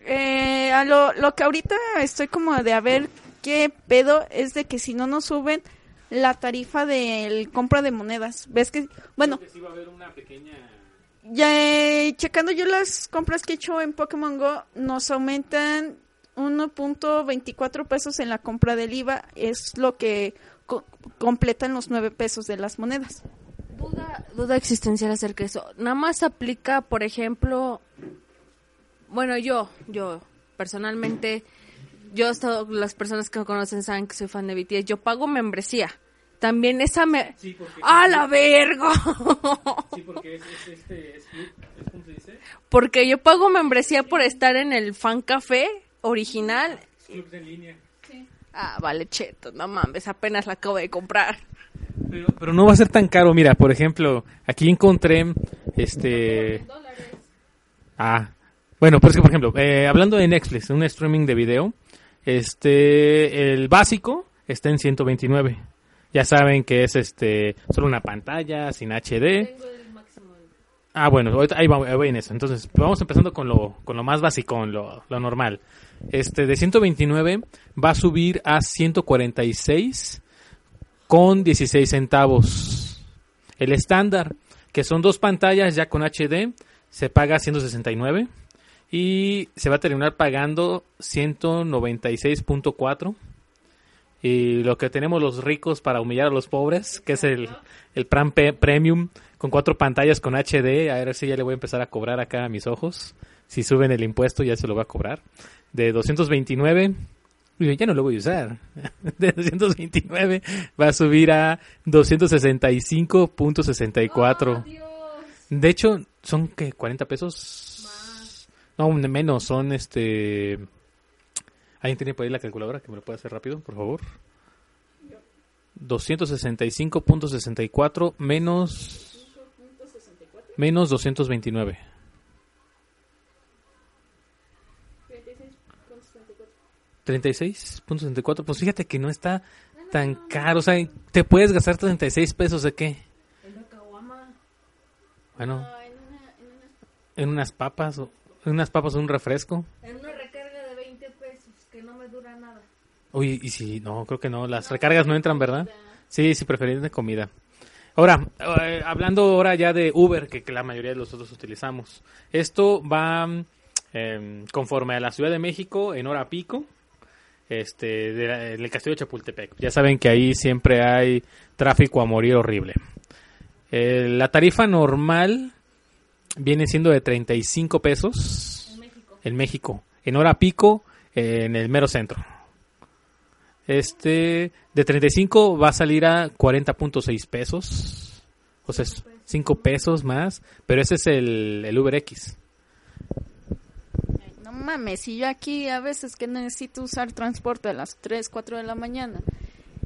Eh, a lo, lo que ahorita estoy como de a ver qué pedo es de que si no nos suben la tarifa del compra de monedas. ¿Ves que? Bueno, ya eh, checando yo las compras que he hecho en Pokémon Go, nos aumentan 1.24 pesos en la compra del IVA. Es lo que co- completan los 9 pesos de las monedas. Duda, duda existencial acerca de eso. Nada más aplica, por ejemplo, bueno, yo, yo, personalmente, yo, hasta las personas que me conocen saben que soy fan de BTS, yo pago membresía. También esa me... ¡A la verga! porque es, este, ¿cómo se dice? Porque yo pago membresía por estar en el fan café original. Clubs en línea. Ah, vale, cheto, no mames, apenas la acabo de comprar. Pero, pero no va a ser tan caro, mira, por ejemplo, aquí encontré este Ah, bueno, pues que por ejemplo, eh, hablando de Netflix, un streaming de video, este el básico está en 129. Ya saben que es este solo una pantalla sin HD. Ah, bueno, ahí va- ahí voy en eso. Entonces, vamos empezando con lo, con lo más básico, lo, lo normal. Este, de 129 va a subir a 146 con 16 centavos. El estándar, que son dos pantallas ya con HD, se paga 169 y se va a terminar pagando 196.4. Y lo que tenemos los ricos para humillar a los pobres, que es el, el plan premium con cuatro pantallas con HD. A ver si ya le voy a empezar a cobrar acá a mis ojos. Si suben el impuesto ya se lo voy a cobrar. De 229, uy, ya no lo voy a usar. De 229 va a subir a 265.64. De hecho, son que 40 pesos. No, menos, son este. ¿Alguien tiene por ahí la calculadora que me lo puede hacer rápido, por favor? 265.64 menos menos 229. 36.64, pues fíjate que no está tan caro, o sea, te puedes gastar 36 pesos de qué? Bueno, en unas en unas papas o un refresco. En una recarga de 20 pesos que no me dura nada. Oye, y si no, creo que no, las recargas no entran, ¿verdad? Sí, sí, preferir de comida. Ahora, eh, hablando ahora ya de Uber, que, que la mayoría de nosotros utilizamos. Esto va eh, conforme a la Ciudad de México en hora pico, este, de la- del Castillo de Chapultepec. Ya saben que ahí siempre hay tráfico a morir horrible. Eh, la tarifa normal viene siendo de 35 pesos en México. En hora pico, en el mero centro. Este de 35 va a salir a 40.6 pesos. O sea, es 5 pesos más. Pero ese es el, el Uber X. No mames, y yo aquí a veces que necesito usar transporte a las 3, 4 de la mañana.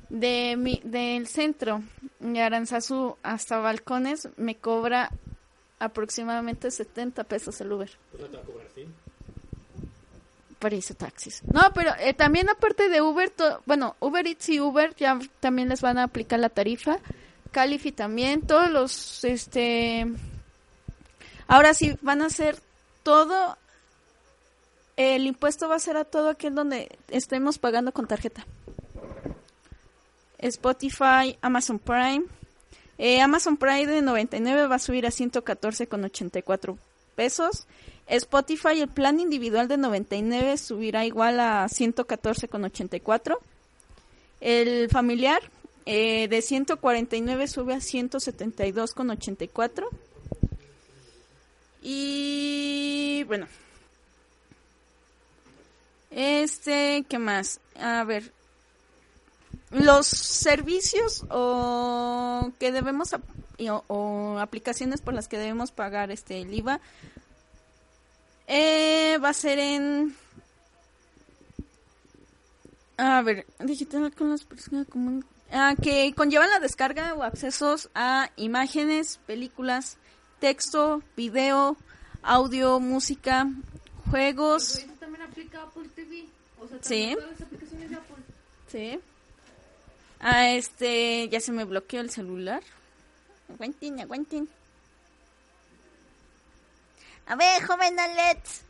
De mi, del centro de Aranzazú hasta Balcones me cobra aproximadamente 70 pesos el Uber. Parece taxis. No, pero eh, también aparte de Uber, bueno, Uber Eats y Uber ya también les van a aplicar la tarifa. Califi también, todos los, este, ahora sí van a hacer todo, el impuesto va a ser a todo aquel donde estemos pagando con tarjeta. Spotify, Amazon Prime. Eh, Amazon Prime de 99 va a subir a 114,84 pesos. Spotify, el plan individual de 99 subirá igual a 114,84. El familiar eh, de 149 sube a 172,84. Y bueno. Este, ¿qué más? A ver, los servicios o que debemos o, o aplicaciones por las que debemos pagar este el IVA eh, va a ser en a ver digital con las personas comunes ah, que conllevan la descarga o accesos a imágenes películas texto video audio música juegos Eso también aplica Apple TV. O sea, Sí. todas las aplicaciones de Apple. Sí. Ah, este, ya se me bloqueó el celular. Aguanten, aguanten. A ver, joven Alex.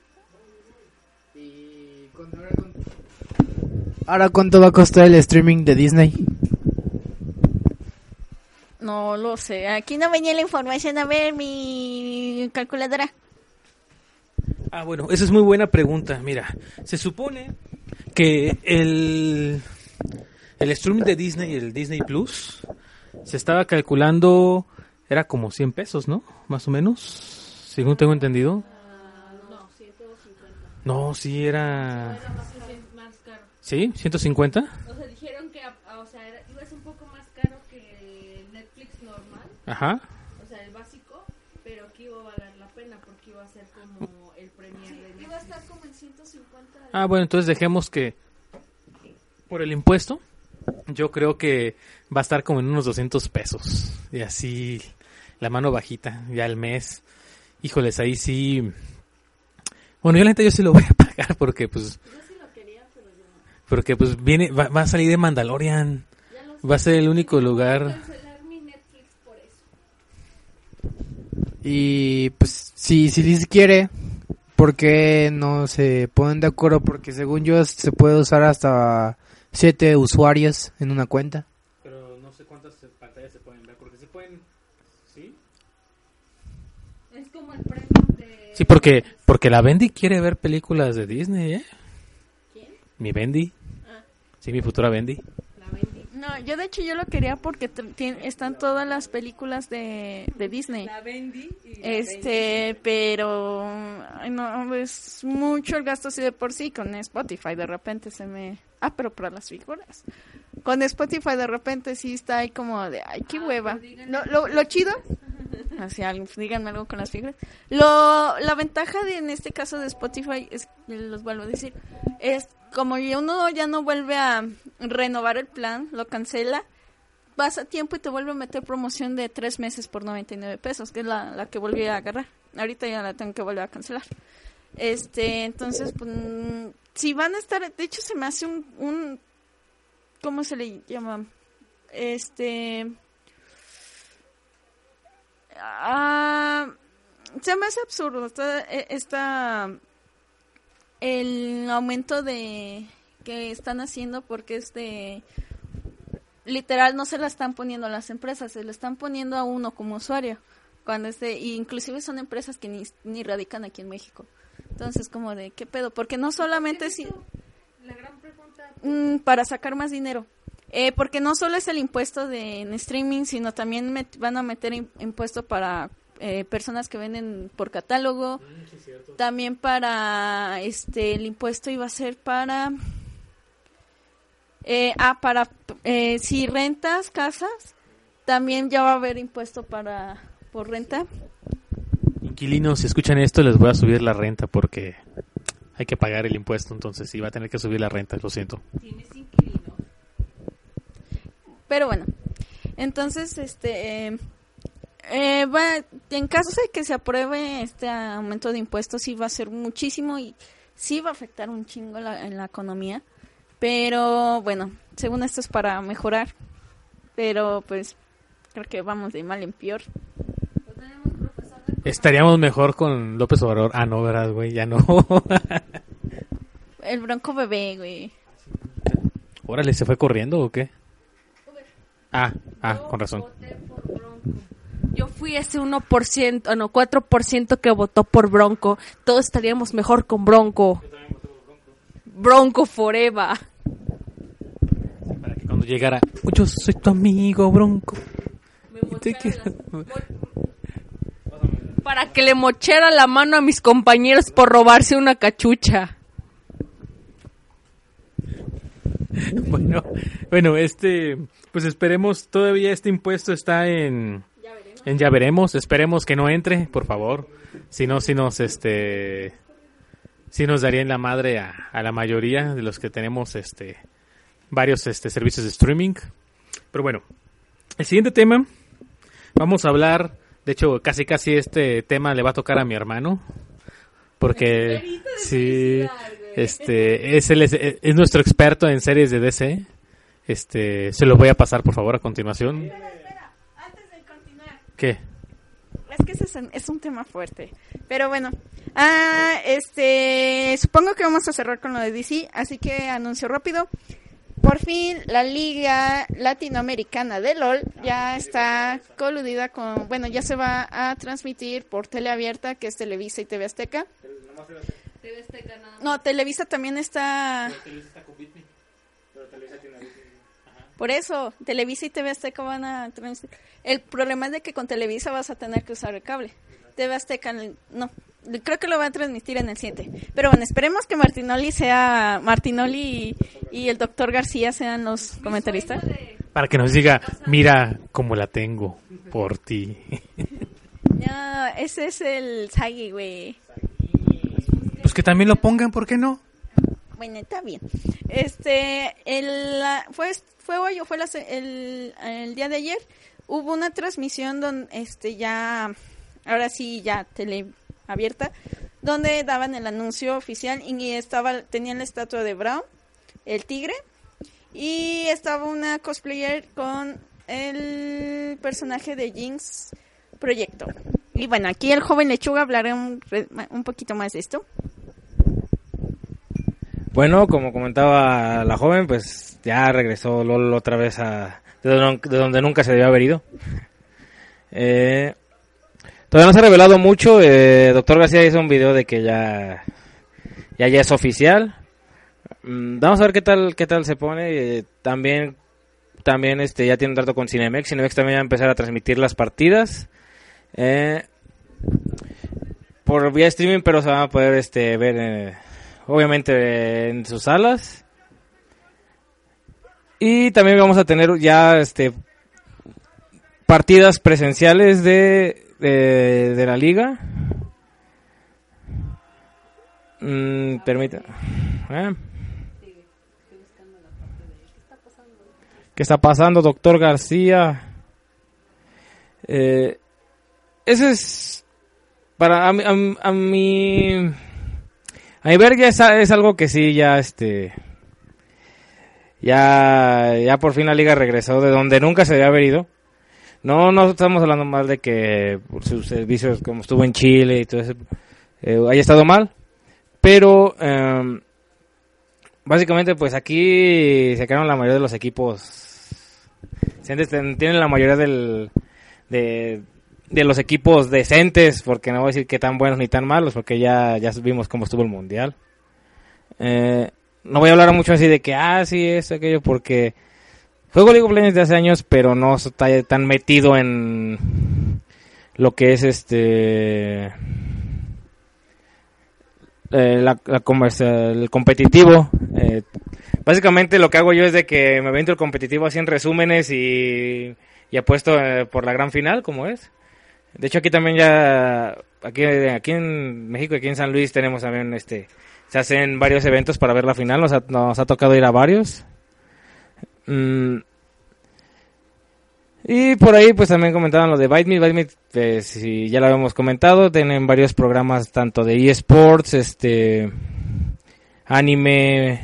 Ahora, ¿cuánto va a costar el streaming de Disney? No lo sé. Aquí no venía la información. A ver, mi calculadora. Ah, bueno, esa es muy buena pregunta. Mira, se supone que el, el streaming de Disney, el Disney Plus, se estaba calculando, era como 100 pesos, ¿no? Más o menos, según tengo entendido. No, sí era... Era más, más caro. ¿Sí? ¿150? O sea, dijeron que a- o sea, era- iba a ser un poco más caro que el Netflix normal. Ajá. O sea, el básico. Pero que iba a valer la pena porque iba a ser como el premier de Netflix. Iba a estar como en 150. Ah, bueno, entonces dejemos que por el impuesto, yo creo que va a estar como en unos 200 pesos. Y así, la mano bajita, ya al mes. Híjoles, ahí sí. Bueno, yo la neta yo sí lo voy a pagar porque pues... Porque pues viene, va, va a salir de Mandalorian. Va a ser el único lugar. Cancelar mi Netflix por eso. Y pues si, si Liz quiere, ¿por qué no se ponen de acuerdo? Porque según yo se puede usar hasta siete usuarios en una cuenta. Pero no sé cuántas pantallas se pueden ver, porque se pueden... ¿Sí? Es como el premio de... Sí, porque, porque la Bendy quiere ver películas de Disney, ¿eh? ¿Quién? Mi Bendy. Sí, mi futura Bendy. No, yo de hecho yo lo quería porque están todas las películas de, de Disney. La Bendy y la Este, pero ay, no, es mucho el gasto así de por sí con Spotify. De repente se me. Ah, pero para las figuras. Con Spotify de repente sí está ahí como de, ay, qué hueva. Lo, lo, lo chido. Así, díganme algo con las figuras. Lo, la ventaja de, en este caso de Spotify es, los vuelvo a decir, es como uno ya no vuelve a renovar el plan, lo cancela, vas a tiempo y te vuelve a meter promoción de tres meses por 99 pesos, que es la, la que volví a agarrar. Ahorita ya la tengo que volver a cancelar. Este, entonces, pues, mm, si van a estar, de hecho se me hace un, un ¿cómo se le llama? Este, ah, se me hace absurdo esta, esta el aumento de que están haciendo porque este literal no se la están poniendo a las empresas, se la están poniendo a uno como usuario. Cuando este, inclusive son empresas que ni, ni radican aquí en México. Entonces, como de, ¿qué pedo? Porque no solamente si, La gran pregunta... mm, para sacar más dinero. Eh, porque no solo es el impuesto de en streaming, sino también met- van a meter im- impuesto para eh, personas que venden por catálogo. También para este el impuesto iba a ser para eh, ah para eh, si rentas casas también ya va a haber impuesto para por renta. Inquilinos, si escuchan esto, les voy a subir la renta porque hay que pagar el impuesto, entonces sí va a tener que subir la renta, lo siento. Tienes. Pero bueno, entonces, este, eh, eh, va, en caso de que se apruebe este aumento de impuestos, sí va a ser muchísimo y sí va a afectar un chingo la, en la economía. Pero bueno, según esto es para mejorar. Pero pues creo que vamos de mal en peor. Estaríamos mejor con López Obrador. Ah, no, ¿verdad, güey? Ya no. El bronco bebé, güey. Órale, ¿se fue corriendo o qué? Ah, ah, con razón. Voté por Bronco. Yo fui ese 1%, ah, no, 4% que votó por Bronco. Todos estaríamos mejor con Bronco. Bronco forever. Para que cuando llegara, yo soy tu amigo, Bronco. Me Para que le mochara la mano a mis compañeros por robarse una cachucha. Bueno, bueno, este, pues esperemos, todavía este impuesto está en, en ya veremos, esperemos que no entre, por favor, si no, si nos, este, si nos daría en la madre a, a la mayoría de los que tenemos, este, varios, este, servicios de streaming, pero bueno, el siguiente tema, vamos a hablar, de hecho, casi casi este tema le va a tocar a mi hermano, porque, sí, este, es, él es, es nuestro experto en series de DC. Este, se lo voy a pasar por favor a continuación. Antes de continuar. ¿Qué? Es que ese es un, es un tema fuerte. Pero bueno, ah, este, supongo que vamos a cerrar con lo de DC, así que anuncio rápido. Por fin, la Liga Latinoamericana de LOL ya está coludida con, bueno, ya se va a transmitir por teleabierta, que es Televisa y TV Azteca. No, Televisa también está... Por eso, Televisa y TV Azteca van a transmitir. El problema es de que con Televisa vas a tener que usar el cable. TV Azteca no. Creo que lo va a transmitir en el siguiente. Pero bueno, esperemos que Martinoli sea Martinoli y, y el doctor García sean los comentaristas. Para que nos diga, mira cómo la tengo por ti. No, ese es el Sagi, güey. Pues que también lo pongan, ¿por qué no? Bueno, está bien. Este, el, fue, fue hoy o fue la el, el día de ayer, hubo una transmisión donde, este, ya, ahora sí, ya tele abierta, donde daban el anuncio oficial y estaba, tenían la estatua de Brown, el tigre, y estaba una cosplayer con el personaje de Jinx Proyecto. Y bueno, aquí el joven lechuga hablará un, un poquito más de esto. Bueno, como comentaba la joven, pues ya regresó LOL otra vez a de don- de donde nunca se debió haber ido. Eh, todavía no se ha revelado mucho. Eh, Doctor García hizo un video de que ya ya, ya es oficial. Mm, vamos a ver qué tal qué tal se pone. Eh, también también este ya tiene un trato con Cinemex. Cinemex también va a empezar a transmitir las partidas. Eh, por vía streaming, pero se van a poder este ver eh, obviamente en sus salas. Y también vamos a tener ya este partidas presenciales de, de, la liga. Mm, permita. ¿eh? ¿Qué está pasando, doctor García? Eh, ese es para a, a, a mi a mi ver ya es, algo que sí ya este ya ya por fin la liga regresó de donde nunca se debe haber no no estamos hablando mal de que por sus servicios como estuvo en Chile y todo eso eh, haya estado mal pero em, básicamente pues aquí se quedaron la mayoría de los equipos. Tienen la mayoría del de, de los equipos decentes, porque no voy a decir que tan buenos ni tan malos, porque ya, ya vimos cómo estuvo el mundial. Eh, no voy a hablar mucho así de que, ah, sí, esto, aquello, porque juego League of Legends de hace años, pero no está tan metido en lo que es este. eh, la, la el competitivo. Eh, básicamente lo que hago yo es de que me avento el competitivo así en resúmenes y, y apuesto eh, por la gran final, como es. De hecho aquí también ya, aquí, aquí en México, aquí en San Luis tenemos también este, se hacen varios eventos para ver la final, nos ha, tocado ir a varios. Mm. Y por ahí pues también comentaban lo de Bite Me, Bite pues, si ya lo habíamos comentado, tienen varios programas tanto de eSports, este, anime,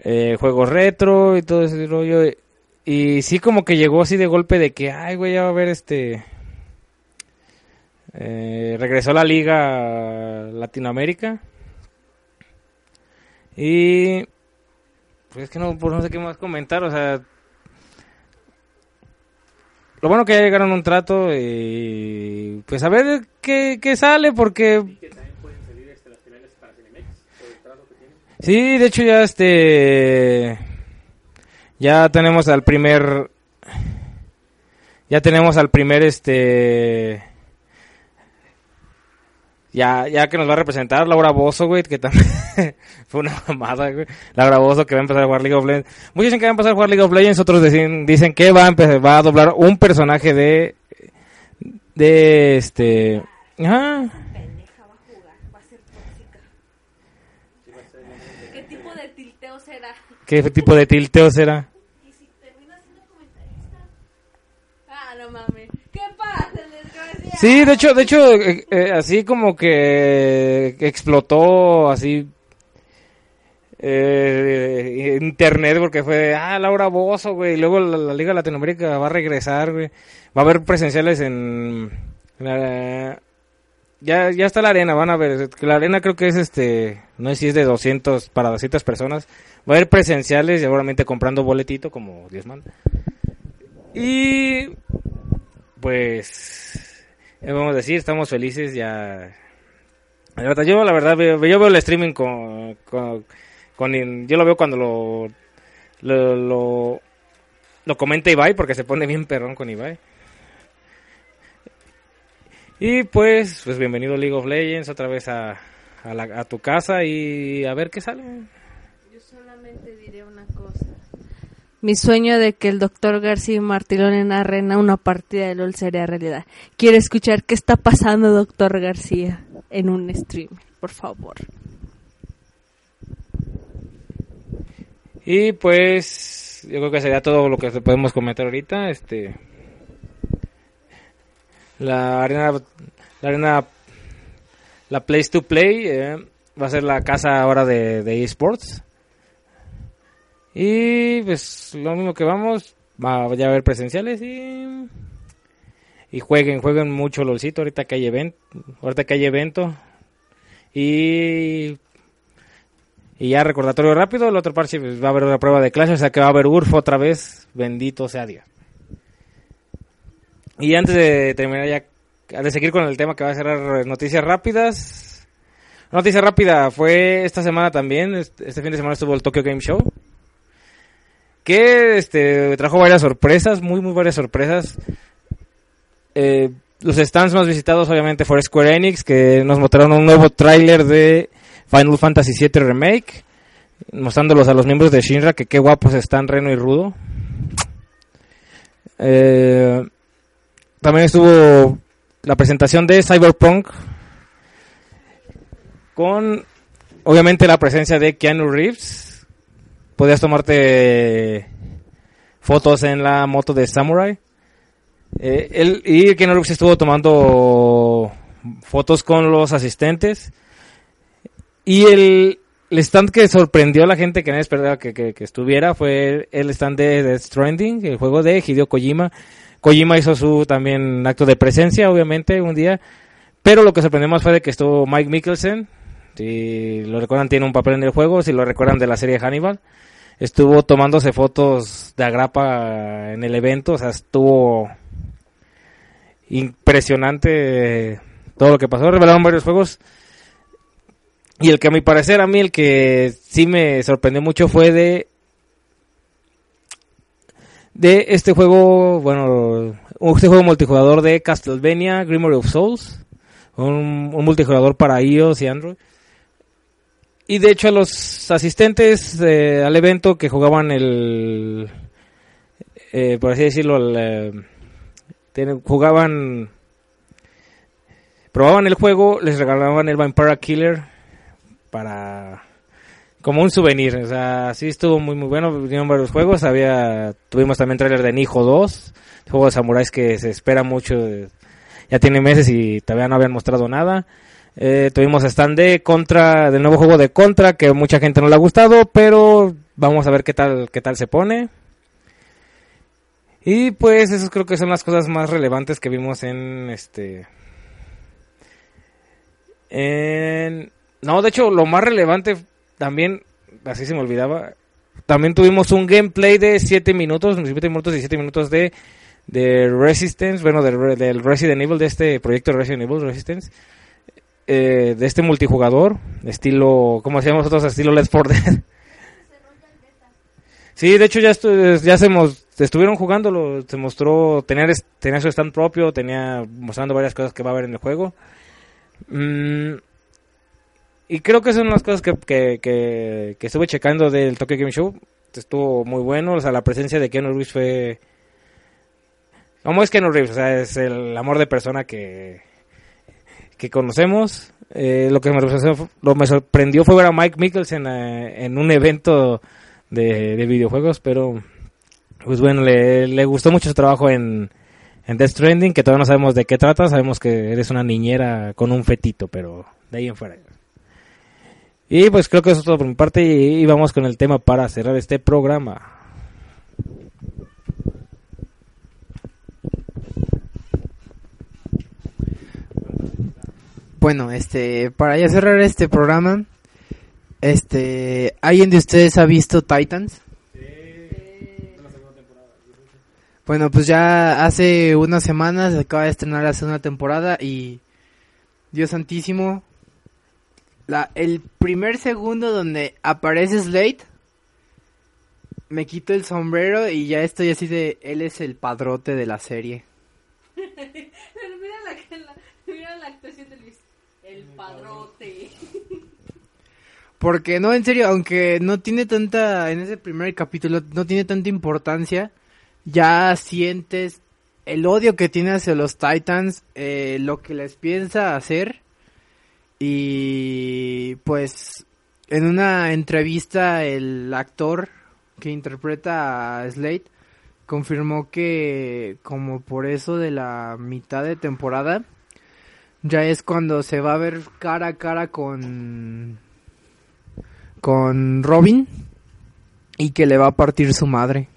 eh, juegos retro y todo ese rollo. Y sí como que llegó así de golpe de que, ay, güey, ya va a haber este... eh, regresó la liga a Latinoamérica. Y... Pues es que no, pues no sé qué más comentar, o sea... Lo bueno que ya llegaron a un trato y... Pues a ver qué, qué sale, porque... Sí, de hecho ya este ya tenemos al primer ya tenemos al primer este ya ya que nos va a representar Laura Bozo, güey, que también fue una mamada, güey. Laura Bozo que va a empezar a jugar League of Legends. Muchos dicen que va a empezar a jugar League of Legends, otros dicen, dicen que va a empezar, va a doblar un personaje de de este ajá. ¿Qué tipo de tilteo será? ¿Qué tipo de tilteo será? Ah, no mames. ¿Qué pasa, desgraciado? Sí, de hecho, de hecho, eh, eh, así como que explotó así eh, internet porque fue, ah, Laura Bozo, güey, y luego la, Liga Latinoamérica va a regresar, güey, va a haber presenciales en, la- ya, ya está la arena, van a ver, la arena creo que es este, no sé si es de 200 para 200 personas, va a haber presenciales, seguramente comprando boletito como Dios manda. Y pues vamos a decir, estamos felices ya. La verdad, yo la verdad yo veo el streaming con, con, yo lo veo cuando lo lo, lo lo comenta Ibai porque se pone bien perrón con Ibai. Y pues, pues bienvenido League of Legends otra vez a, a, la- a tu casa y a ver qué sale. Yo solamente diré una cosa. Mi sueño de que el doctor García Martilón narren una partida de LOL sería realidad. Quiero escuchar qué está pasando, doctor García, en un stream, por favor. Y pues yo creo que sería todo lo que podemos comentar ahorita. Este la arena la arena la place to play eh, va a ser la casa ahora de, de esports. Y pues lo mismo que vamos, va a haber presenciales y y jueguen, jueguen mucho LOLcito ahorita que hay evento, ahorita que hay evento. Y y ya recordatorio rápido, el otro parche pues, va a haber una prueba de clase, o sea que va a haber URF otra vez, bendito sea Dios. Y antes de terminar ya, de seguir con el tema que va a cerrar noticias rápidas. Noticia rápida, fue esta semana también, este este fin de semana estuvo el Tokyo Game Show. Que este trajo varias sorpresas, muy muy varias sorpresas. Eh, los stands más visitados obviamente fue Square Enix, que nos mostraron un nuevo tráiler de Final Fantasy VII Remake, mostrándolos a los miembros de Shinra, que qué guapos están Reno y Rudo. Eh, también estuvo la presentación de Cyberpunk, con obviamente la presencia de Keanu Reeves. Podías tomarte fotos en la moto de Samurai. Eh, él y Keanu Reeves estuvo tomando fotos con los asistentes. Y el, el stand que sorprendió a la gente que nadie esperaba que, que, que estuviera fue el stand de Death Stranding, el juego de Hideo Kojima. Kojima hizo su también acto de presencia, obviamente, un día. Pero lo que sorprendió más fue de que estuvo Mike Mikkelsen. Si lo recuerdan, tiene un papel en el juego. Si lo recuerdan de la serie Hannibal. Estuvo tomándose fotos de agrapa en el evento. O sea, estuvo impresionante todo lo que pasó. Revelaron varios juegos. Y el que a mi parecer, a mí el que sí me sorprendió mucho fue de de este juego, bueno, este juego multijugador de Castlevania Grimory of Souls, un, un multijugador para iOS y Android. Y de hecho a los asistentes eh, al evento que jugaban el, eh, por así decirlo, el, eh, jugaban, probaban el juego, les regalaban el Vampire Killer para como un souvenir, o sea, sí estuvo muy muy bueno, vinieron varios juegos, había tuvimos también trailer de Nijo 2, juego de samuráis que se espera mucho, eh, ya tiene meses y todavía no habían mostrado nada. Eh, tuvimos stand de Contra, del nuevo juego de Contra, que mucha gente no le ha gustado, pero vamos a ver qué tal, qué tal se pone. Y pues esas creo que son las cosas más relevantes que vimos en este... No, de hecho, lo más relevante también, así se me olvidaba, también tuvimos un gameplay de 7 minutos, 7 minutos y 7 minutos de, de Resistance, bueno, del, del Resident Evil, de este proyecto de Resident Evil Resistance, eh, de este multijugador, estilo, ¿cómo hacíamos nosotros? Estilo Let's For Dead. Sí, de hecho ya, estu- ya se estuvieron jugando, se mostró, tenía, tenía su stand propio, tenía mostrando varias cosas que va a haber en el juego. Mm, y creo que son las cosas que, que, que, que estuve checando del Tokyo Game Show. Estuvo muy bueno, o sea, la presencia de Keanu Reeves fue... ¿Cómo es Keanu Reeves? O sea, es el amor de persona que, que conocemos. Eh, lo que me sorprendió, fue ver a Mike Mikkelsen eh, en un evento de, de videojuegos, pero pues bueno, le, gustó mucho su trabajo en, en Death Stranding, que todavía no sabemos de qué trata, sabemos que eres una niñera con un fetito, pero de ahí en fuera. Y pues creo que eso es todo por mi parte y vamos con el tema para cerrar este programa. Bueno, este, para ya cerrar este programa, este, ¿alguien de ustedes ha visto Titans? Bueno, pues ya hace unas semanas se acaba de estrenar la segunda temporada y Dios santísimo, la, el primer segundo donde aparece Slade, me quito el sombrero y ya estoy así de, él es el padrote de la serie. Pero mira la, la, mira la actuación de Luis. El padrote. Porque no, en serio, aunque no tiene tanta, en ese primer capítulo, no tiene tanta importancia, ya sientes el odio que tiene hacia los Titans, eh, lo que les piensa hacer. Y pues en una entrevista el actor que interpreta a Slade confirmó que como por eso de la mitad de temporada ya es cuando se va a ver cara a cara con con Robin y que le va a partir su madre.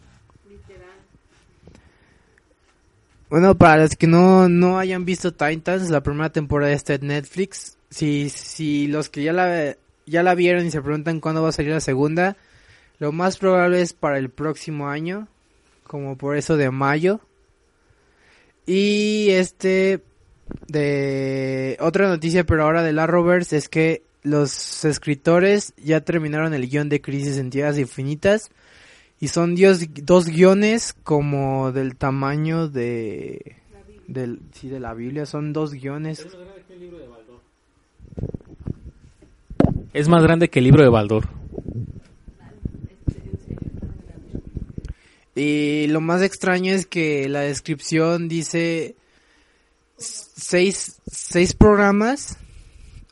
Bueno, para los que no, no hayan visto Titans, la primera temporada está en Netflix. Si, si los que ya la, ya la vieron y se preguntan cuándo va a salir la segunda, lo más probable es para el próximo año, como por eso de mayo. Y este, de otra noticia, pero ahora de la Roberts, es que los escritores ya terminaron el guion de Crisis en Tierras Infinitas. Y son dios, dos guiones como del tamaño de... Del, sí, de la Biblia. Son dos guiones. Es más grande que el libro de Baldor. Y lo más extraño es que la descripción dice seis, seis programas,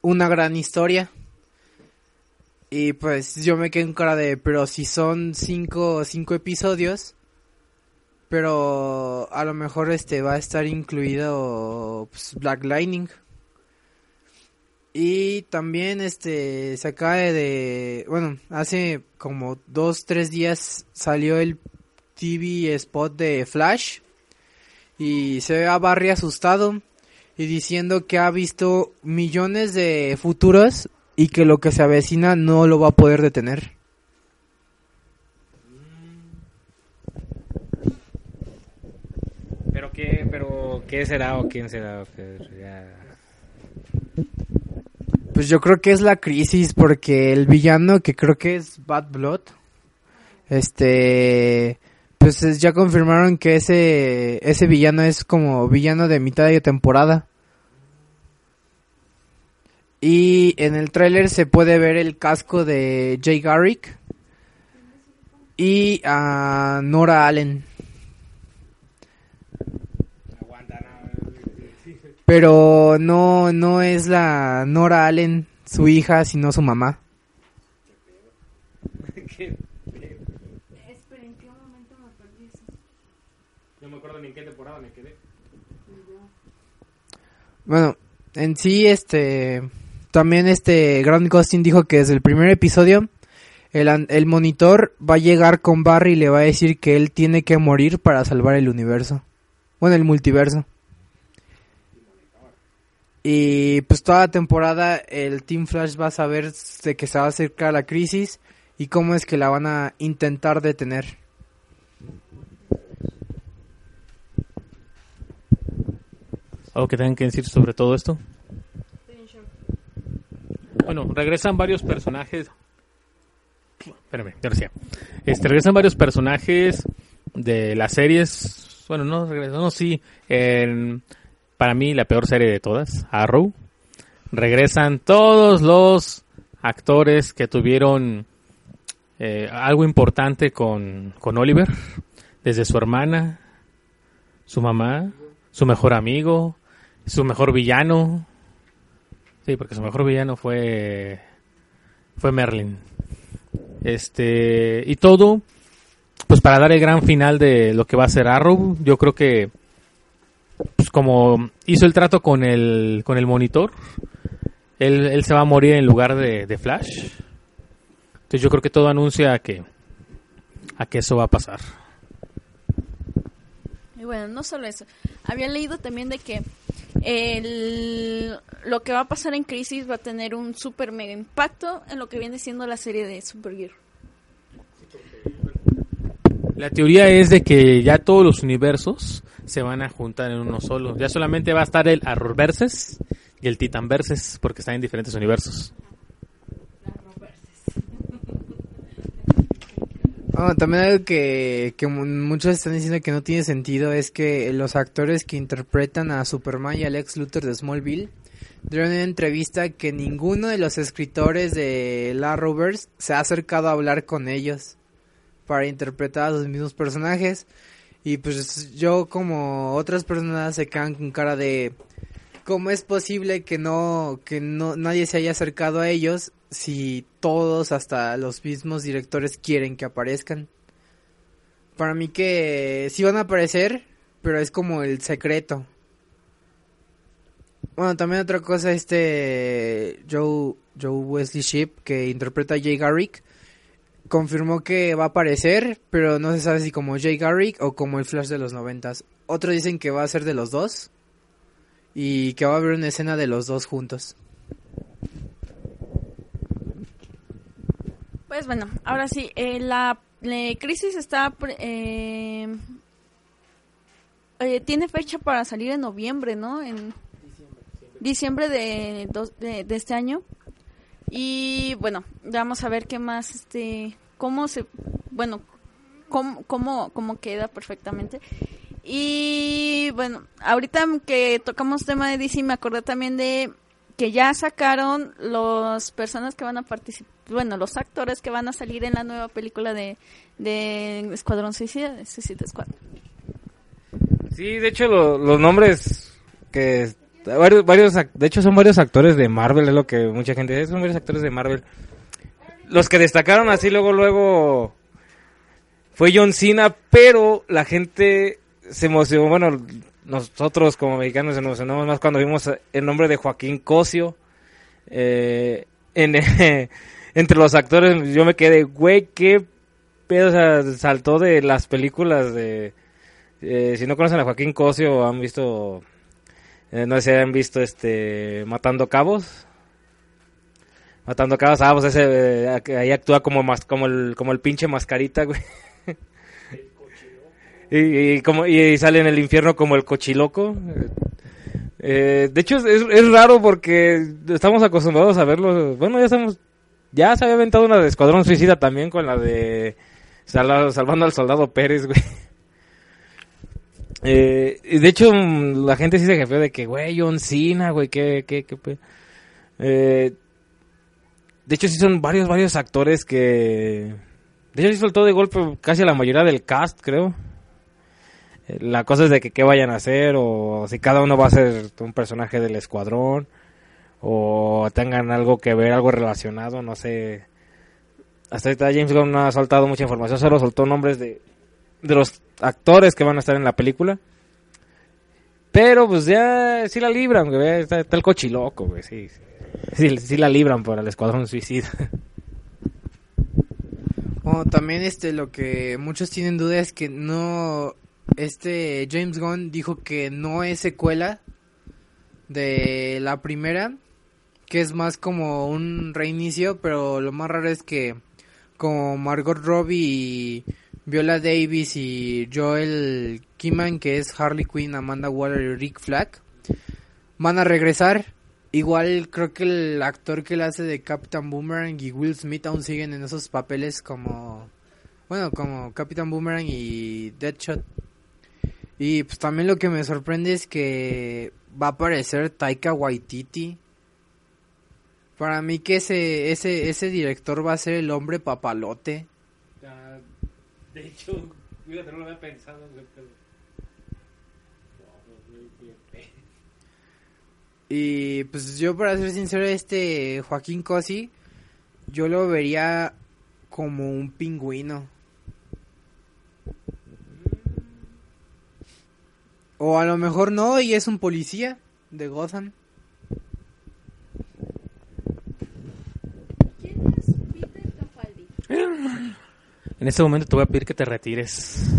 una gran historia. Y pues yo me quedé en cara de, pero si son cinco, cinco episodios, pero a lo mejor este va a estar incluido pues, Black Lightning. Y también este se acaba de, bueno, hace como dos, tres días salió el TV spot de Flash y se ve a Barry asustado y diciendo que ha visto millones de futuros y que lo que se avecina no lo va a poder detener. Pero qué, pero qué será o quién será. ya. Pues yo creo que es la crisis porque el villano que creo que es Bad Blood, este, pues es- ya confirmaron que ese ese villano es como villano de mitad de temporada. Y en el tráiler se puede ver el casco de Jay Garrick y a Nora Allen. Pero no, no es la Nora Allen, su hija, sino su mamá. No me acuerdo ni en qué temporada me quedé. Bueno, en sí, este, también este Grant Gustin dijo que desde el primer episodio, el, el monitor va a llegar con Barry y le va a decir que él tiene que morir para salvar el universo. Bueno, el multiverso. Y pues toda la temporada el Team Flash va a saber de que se va a acercar la crisis y cómo es que la van a intentar detener. ¿Algo que tengan que decir sobre todo esto? Bueno, regresan varios personajes. Espérame, ya decía. Este, regresan varios personajes de las series. Bueno, no regresan, sí. para mí, la peor serie de todas, Arrow. Regresan todos los actores que tuvieron eh, algo importante con, con Oliver. Desde su hermana, su mamá, su mejor amigo, su mejor villano. Sí, porque su mejor villano fue fue Merlin. Este, y todo pues para dar el gran final de lo que va a ser Arrow, yo creo que pues como hizo el trato con el con el monitor, él, él se va a morir en lugar de, de Flash. Entonces yo creo que todo anuncia a que a que eso va a pasar. Bueno, no solo eso. Había leído también de que lo que va a pasar en Crisis va a tener un super mega impacto en lo que viene siendo la serie de Supergirl. La teoría es de que ya todos los universos se van a juntar en uno solo. Ya solamente va a estar el Arrowverses y el Titanverses porque están en diferentes universos. Ah, también algo que, que mu- muchos están diciendo que no tiene sentido es que los actores que interpretan a Superman y a Lex Luthor de Smallville dieron una entrevista que ninguno de los escritores de la Rovers se ha acercado a hablar con ellos para interpretar a los mismos personajes. Y pues yo como otras personas se quedan con cara de cómo es posible que no que no nadie se haya acercado a ellos si todos hasta los mismos directores quieren que aparezcan para mí que sí van a aparecer pero es como el secreto. Bueno también otra cosa este Joe Joe Wesley Shipp que interpreta a Jay Garrick confirmó que va a aparecer, pero no se sabe si como Jay Garrick o como el Flash de los noventas. Otros dicen que va a ser de los dos y que va a haber una escena de los dos juntos. Pues bueno, ahora sí, eh, la, la crisis está... eh, eh, tiene fecha para salir en noviembre, ¿no? En diciembre de, de, de este año. Y bueno, vamos a ver qué más, este, cómo se, bueno, cómo, cómo, cómo queda perfectamente. Y bueno, ahorita que tocamos tema de DC, me acordé también de que ya sacaron los personas que van a participar, bueno, los actores que van a salir en la nueva película de, de Escuadrón Suicida, de Suicide Squad. Sí, de hecho lo- los nombres que varios, varios, de hecho son varios actores de Marvel, es lo que mucha gente dice, son varios actores de Marvel. Los que destacaron así luego, luego fue John Cena, pero la gente se emocionó, bueno, nosotros como mexicanos nos emocionamos más cuando vimos el nombre de Joaquín Cosio. Eh, en, entre los actores yo me quedé, güey, qué pedo, saltó de las películas de... Eh, si no conocen a Joaquín Cosio han visto, eh, no sé si han visto este Matando Cabos. Matando Cabos, ah, pues ese, eh, ahí actúa como mas- como el, como el pinche mascarita, güey. y, y como, y sale en el infierno como el cochiloco. Eh, de hecho, es, es raro porque estamos acostumbrados a verlo. Bueno, ya estamos. Ya se había aventado una de Escuadrón Suicida también con la de Sal- Salvando al Soldado Pérez, güey. Eh, de hecho, la gente sí se jefeó de que, güey, John Cena, güey, qué, qué, qué pe-". Eh, de hecho, sí son varios, varios actores que... De hecho, sí soltó de golpe casi a la mayoría del cast, creo. La cosa es de que qué vayan a hacer, o si cada uno va a ser un personaje del escuadrón, o tengan algo que ver, algo relacionado, no sé. Hasta ahorita James Gunn no ha soltado mucha información, solo soltó nombres de, de los actores que van a estar en la película. Pero pues ya sí la libran, güey. Está, está el cochiloco, güey. Sí, sí. La libran para el escuadrón suicida. Bueno, también este lo que muchos tienen duda es que no este James Gunn dijo que no es secuela de la primera, que es más como un reinicio, pero lo más raro es que como Margot Robbie y Viola Davis y Joel Kiman, que es Harley Quinn, Amanda Waller y Rick Flag, van a regresar. Igual creo que el actor que le hace de Captain Boomerang y Will Smith aún siguen en esos papeles como, bueno, como Captain Boomerang y Deadshot. Y pues también lo que me sorprende es que va a aparecer Taika Waititi. Para mí que ese, ese, ese director va a ser el hombre papalote. De hecho, fíjate, no lo había pensado. Y pues yo para ser sincero, este Joaquín Cosi, yo lo vería como un pingüino. O a lo mejor no, y es un policía de Gotham. En este momento te voy a pedir que te retires.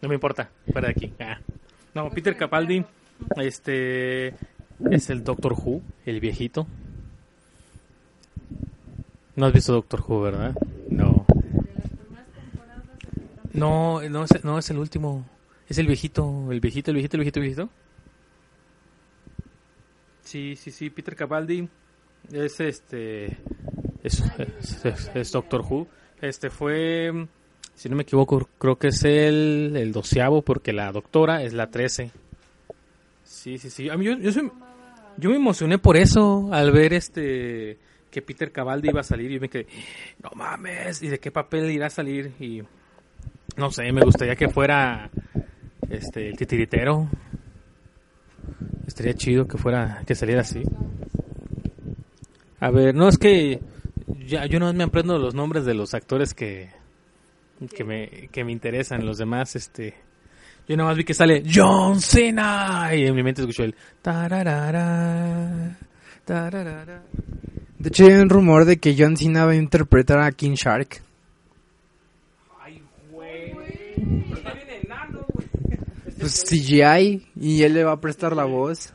No me importa, fuera de aquí. Ah. No, Peter Capaldi, este es el Doctor Who, el viejito. No has visto Doctor Who, ¿verdad? No. No, no es, no es el último. Es el viejito, el viejito, el viejito, el viejito, el viejito. Sí, sí, sí, Peter Capaldi es este es, es, Doctor Who. Este fue, si no me equivoco, creo que es el, el doceavo porque la doctora es la trece. Sí, sí, sí. A yo, yo, soy- yo me emocioné por eso al ver este que Peter Capaldi iba a salir y me quedé, no mames, ¿y de qué papel irá a salir? Y no sé, me gustaría que fuera este el titiritero. Estaría chido que fuera que saliera así. A ver, no es que ya yo no me aprendo los nombres de los actores que que me que me interesan, los demás este yo nada más vi que sale John Cena y en mi mente escucho el tararara, tararara. De hecho, hay un rumor de que John Cena va a interpretar a King Shark. Pues CGI y él le va a prestar la voz.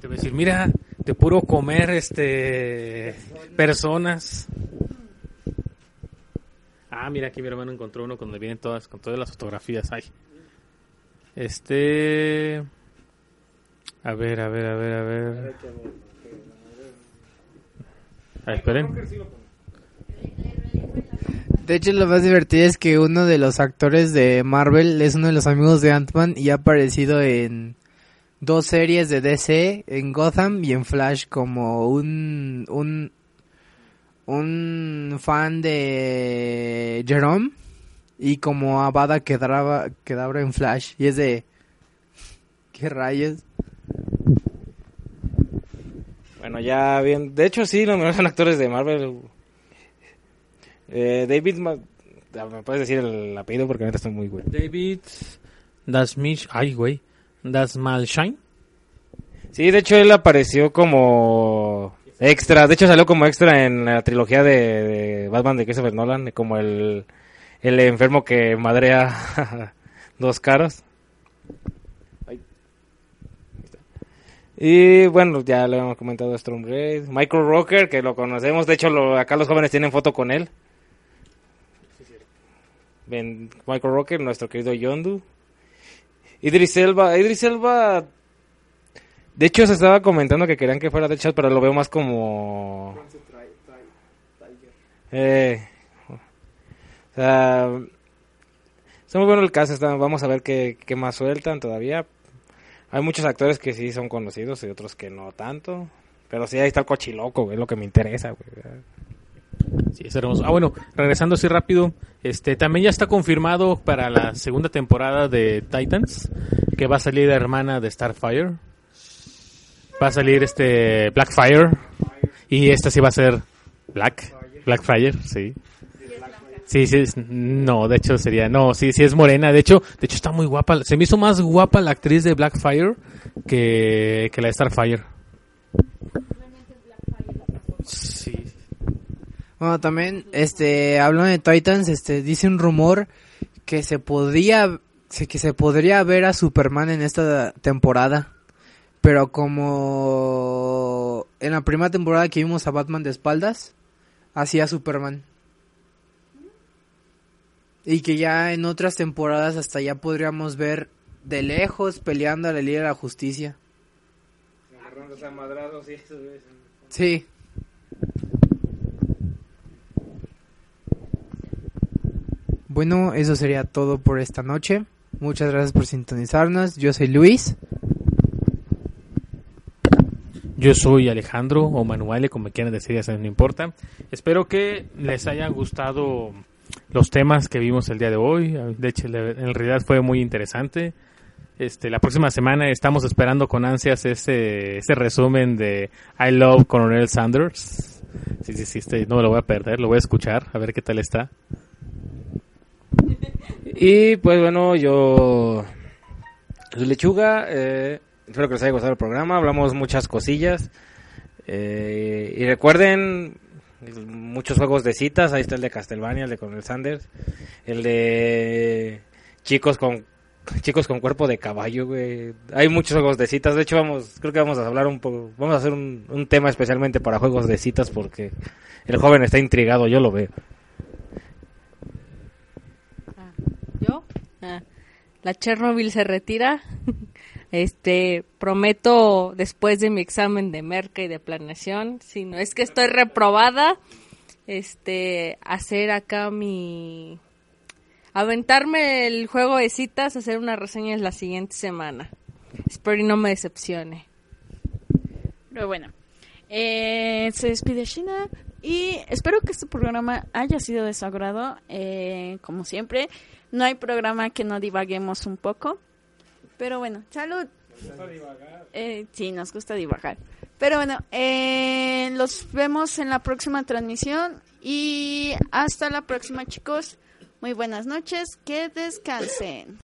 Te voy a decir, mira, de puro comer este personas. Ah, mira, aquí mi hermano encontró uno donde vienen todas, con todas las fotografías. Ay. Este. A ver, a ver, a ver, a ver. Ah, esperen. De hecho, lo más divertido es que uno de los actores de Marvel es uno de los amigos de Ant-Man y ha aparecido en dos series de DC, en Gotham y en Flash, como un, un, un fan de Jerome y como Avada Kedavra, Kedavra en Flash. Y es de... ¿Qué rayos? Bueno, ya bien. De hecho, sí, los mejores son actores de Marvel. Eh, David, ¿me puedes decir el apellido? Porque ahorita estoy muy güey. David Dasmish. Ay, güey. Dasmalshine. Sí, de hecho, él apareció como extra. De hecho, salió como extra en la trilogía de, de Batman de Christopher Nolan, como el, el enfermo que madrea dos caras. Y bueno, ya le hemos comentado a Storm Raid. Michael Rocker, que lo conocemos. De hecho, lo- acá los jóvenes tienen foto con él. Ven, Michael Rocker, nuestro querido Yondu. Idris Elba. Idris Elba. De hecho, se estaba comentando que querían que fuera Deadshot, pero lo veo más como. Eh, o sea, está muy bueno el caso. está- vamos a ver qué, qué más sueltan todavía. Hay muchos actores que sí son conocidos y otros que no tanto. Pero sí, ahí está el cochiloco, es lo que me interesa, güey. Sí, es hermoso. Ah, bueno, regresando así rápido, este también ya está confirmado para la segunda temporada de Titans que va a salir la hermana de Starfire. Va a salir este Blackfire y esta sí va a ser Black, Blackfire, sí. Sí, sí, no, de hecho sería, no, sí, sí es morena, de hecho, de hecho está muy guapa, se me hizo más guapa la actriz de Blackfire que, que la de Starfire. Sí, Bueno, también, este, hablando de Titans, este, dice un rumor que se podría, que se podría ver a Superman en esta temporada. Pero como en la primera temporada que vimos a Batman de espaldas, hacía Superman. Y que ya en otras temporadas hasta ya podríamos ver de lejos peleando a la Liga de la Justicia. Sí. Bueno, eso sería todo por esta noche. Muchas gracias por sintonizarnos. Yo soy Luis. Yo soy Alejandro o Manuele, como quieran decir, eso no importa. Espero que les hayan gustado los temas que vimos el día de hoy. De hecho, en realidad fue muy interesante. Este, la próxima semana estamos esperando con ansias ese, ese resumen de I Love Coronel Sanders. Sí, sí, sí, este, no lo voy a perder, lo voy a escuchar, a ver qué tal está. Y pues bueno, yo soy Lechuga, eh, espero que les haya gustado el programa, hablamos muchas cosillas. eh, y recuerden muchos juegos de citas, ahí está el de Castlevania, el de Coronel Sanders, el de chicos con chicos con cuerpo de caballo, güey. Hay muchos juegos de citas, de hecho vamos, creo que vamos a hablar un poco, vamos a hacer un, un tema especialmente para juegos de citas porque el joven está intrigado, yo lo veo. ¿Yo? Ah, la Chernobyl se retira. Este, prometo después de mi examen de merca y de planeación, si no es que estoy reprobada, este, hacer acá mi aventarme el juego de citas, hacer una reseña la siguiente semana. Espero y no me decepcione. Pero bueno, eh, se despide China y espero que este programa haya sido de su agrado. Eh, como siempre, no hay programa que no divaguemos un poco. Pero bueno, salud. Eh, sí, nos gusta divagar. Pero bueno, eh, los vemos en la próxima transmisión y hasta la próxima chicos. Muy buenas noches, que descansen.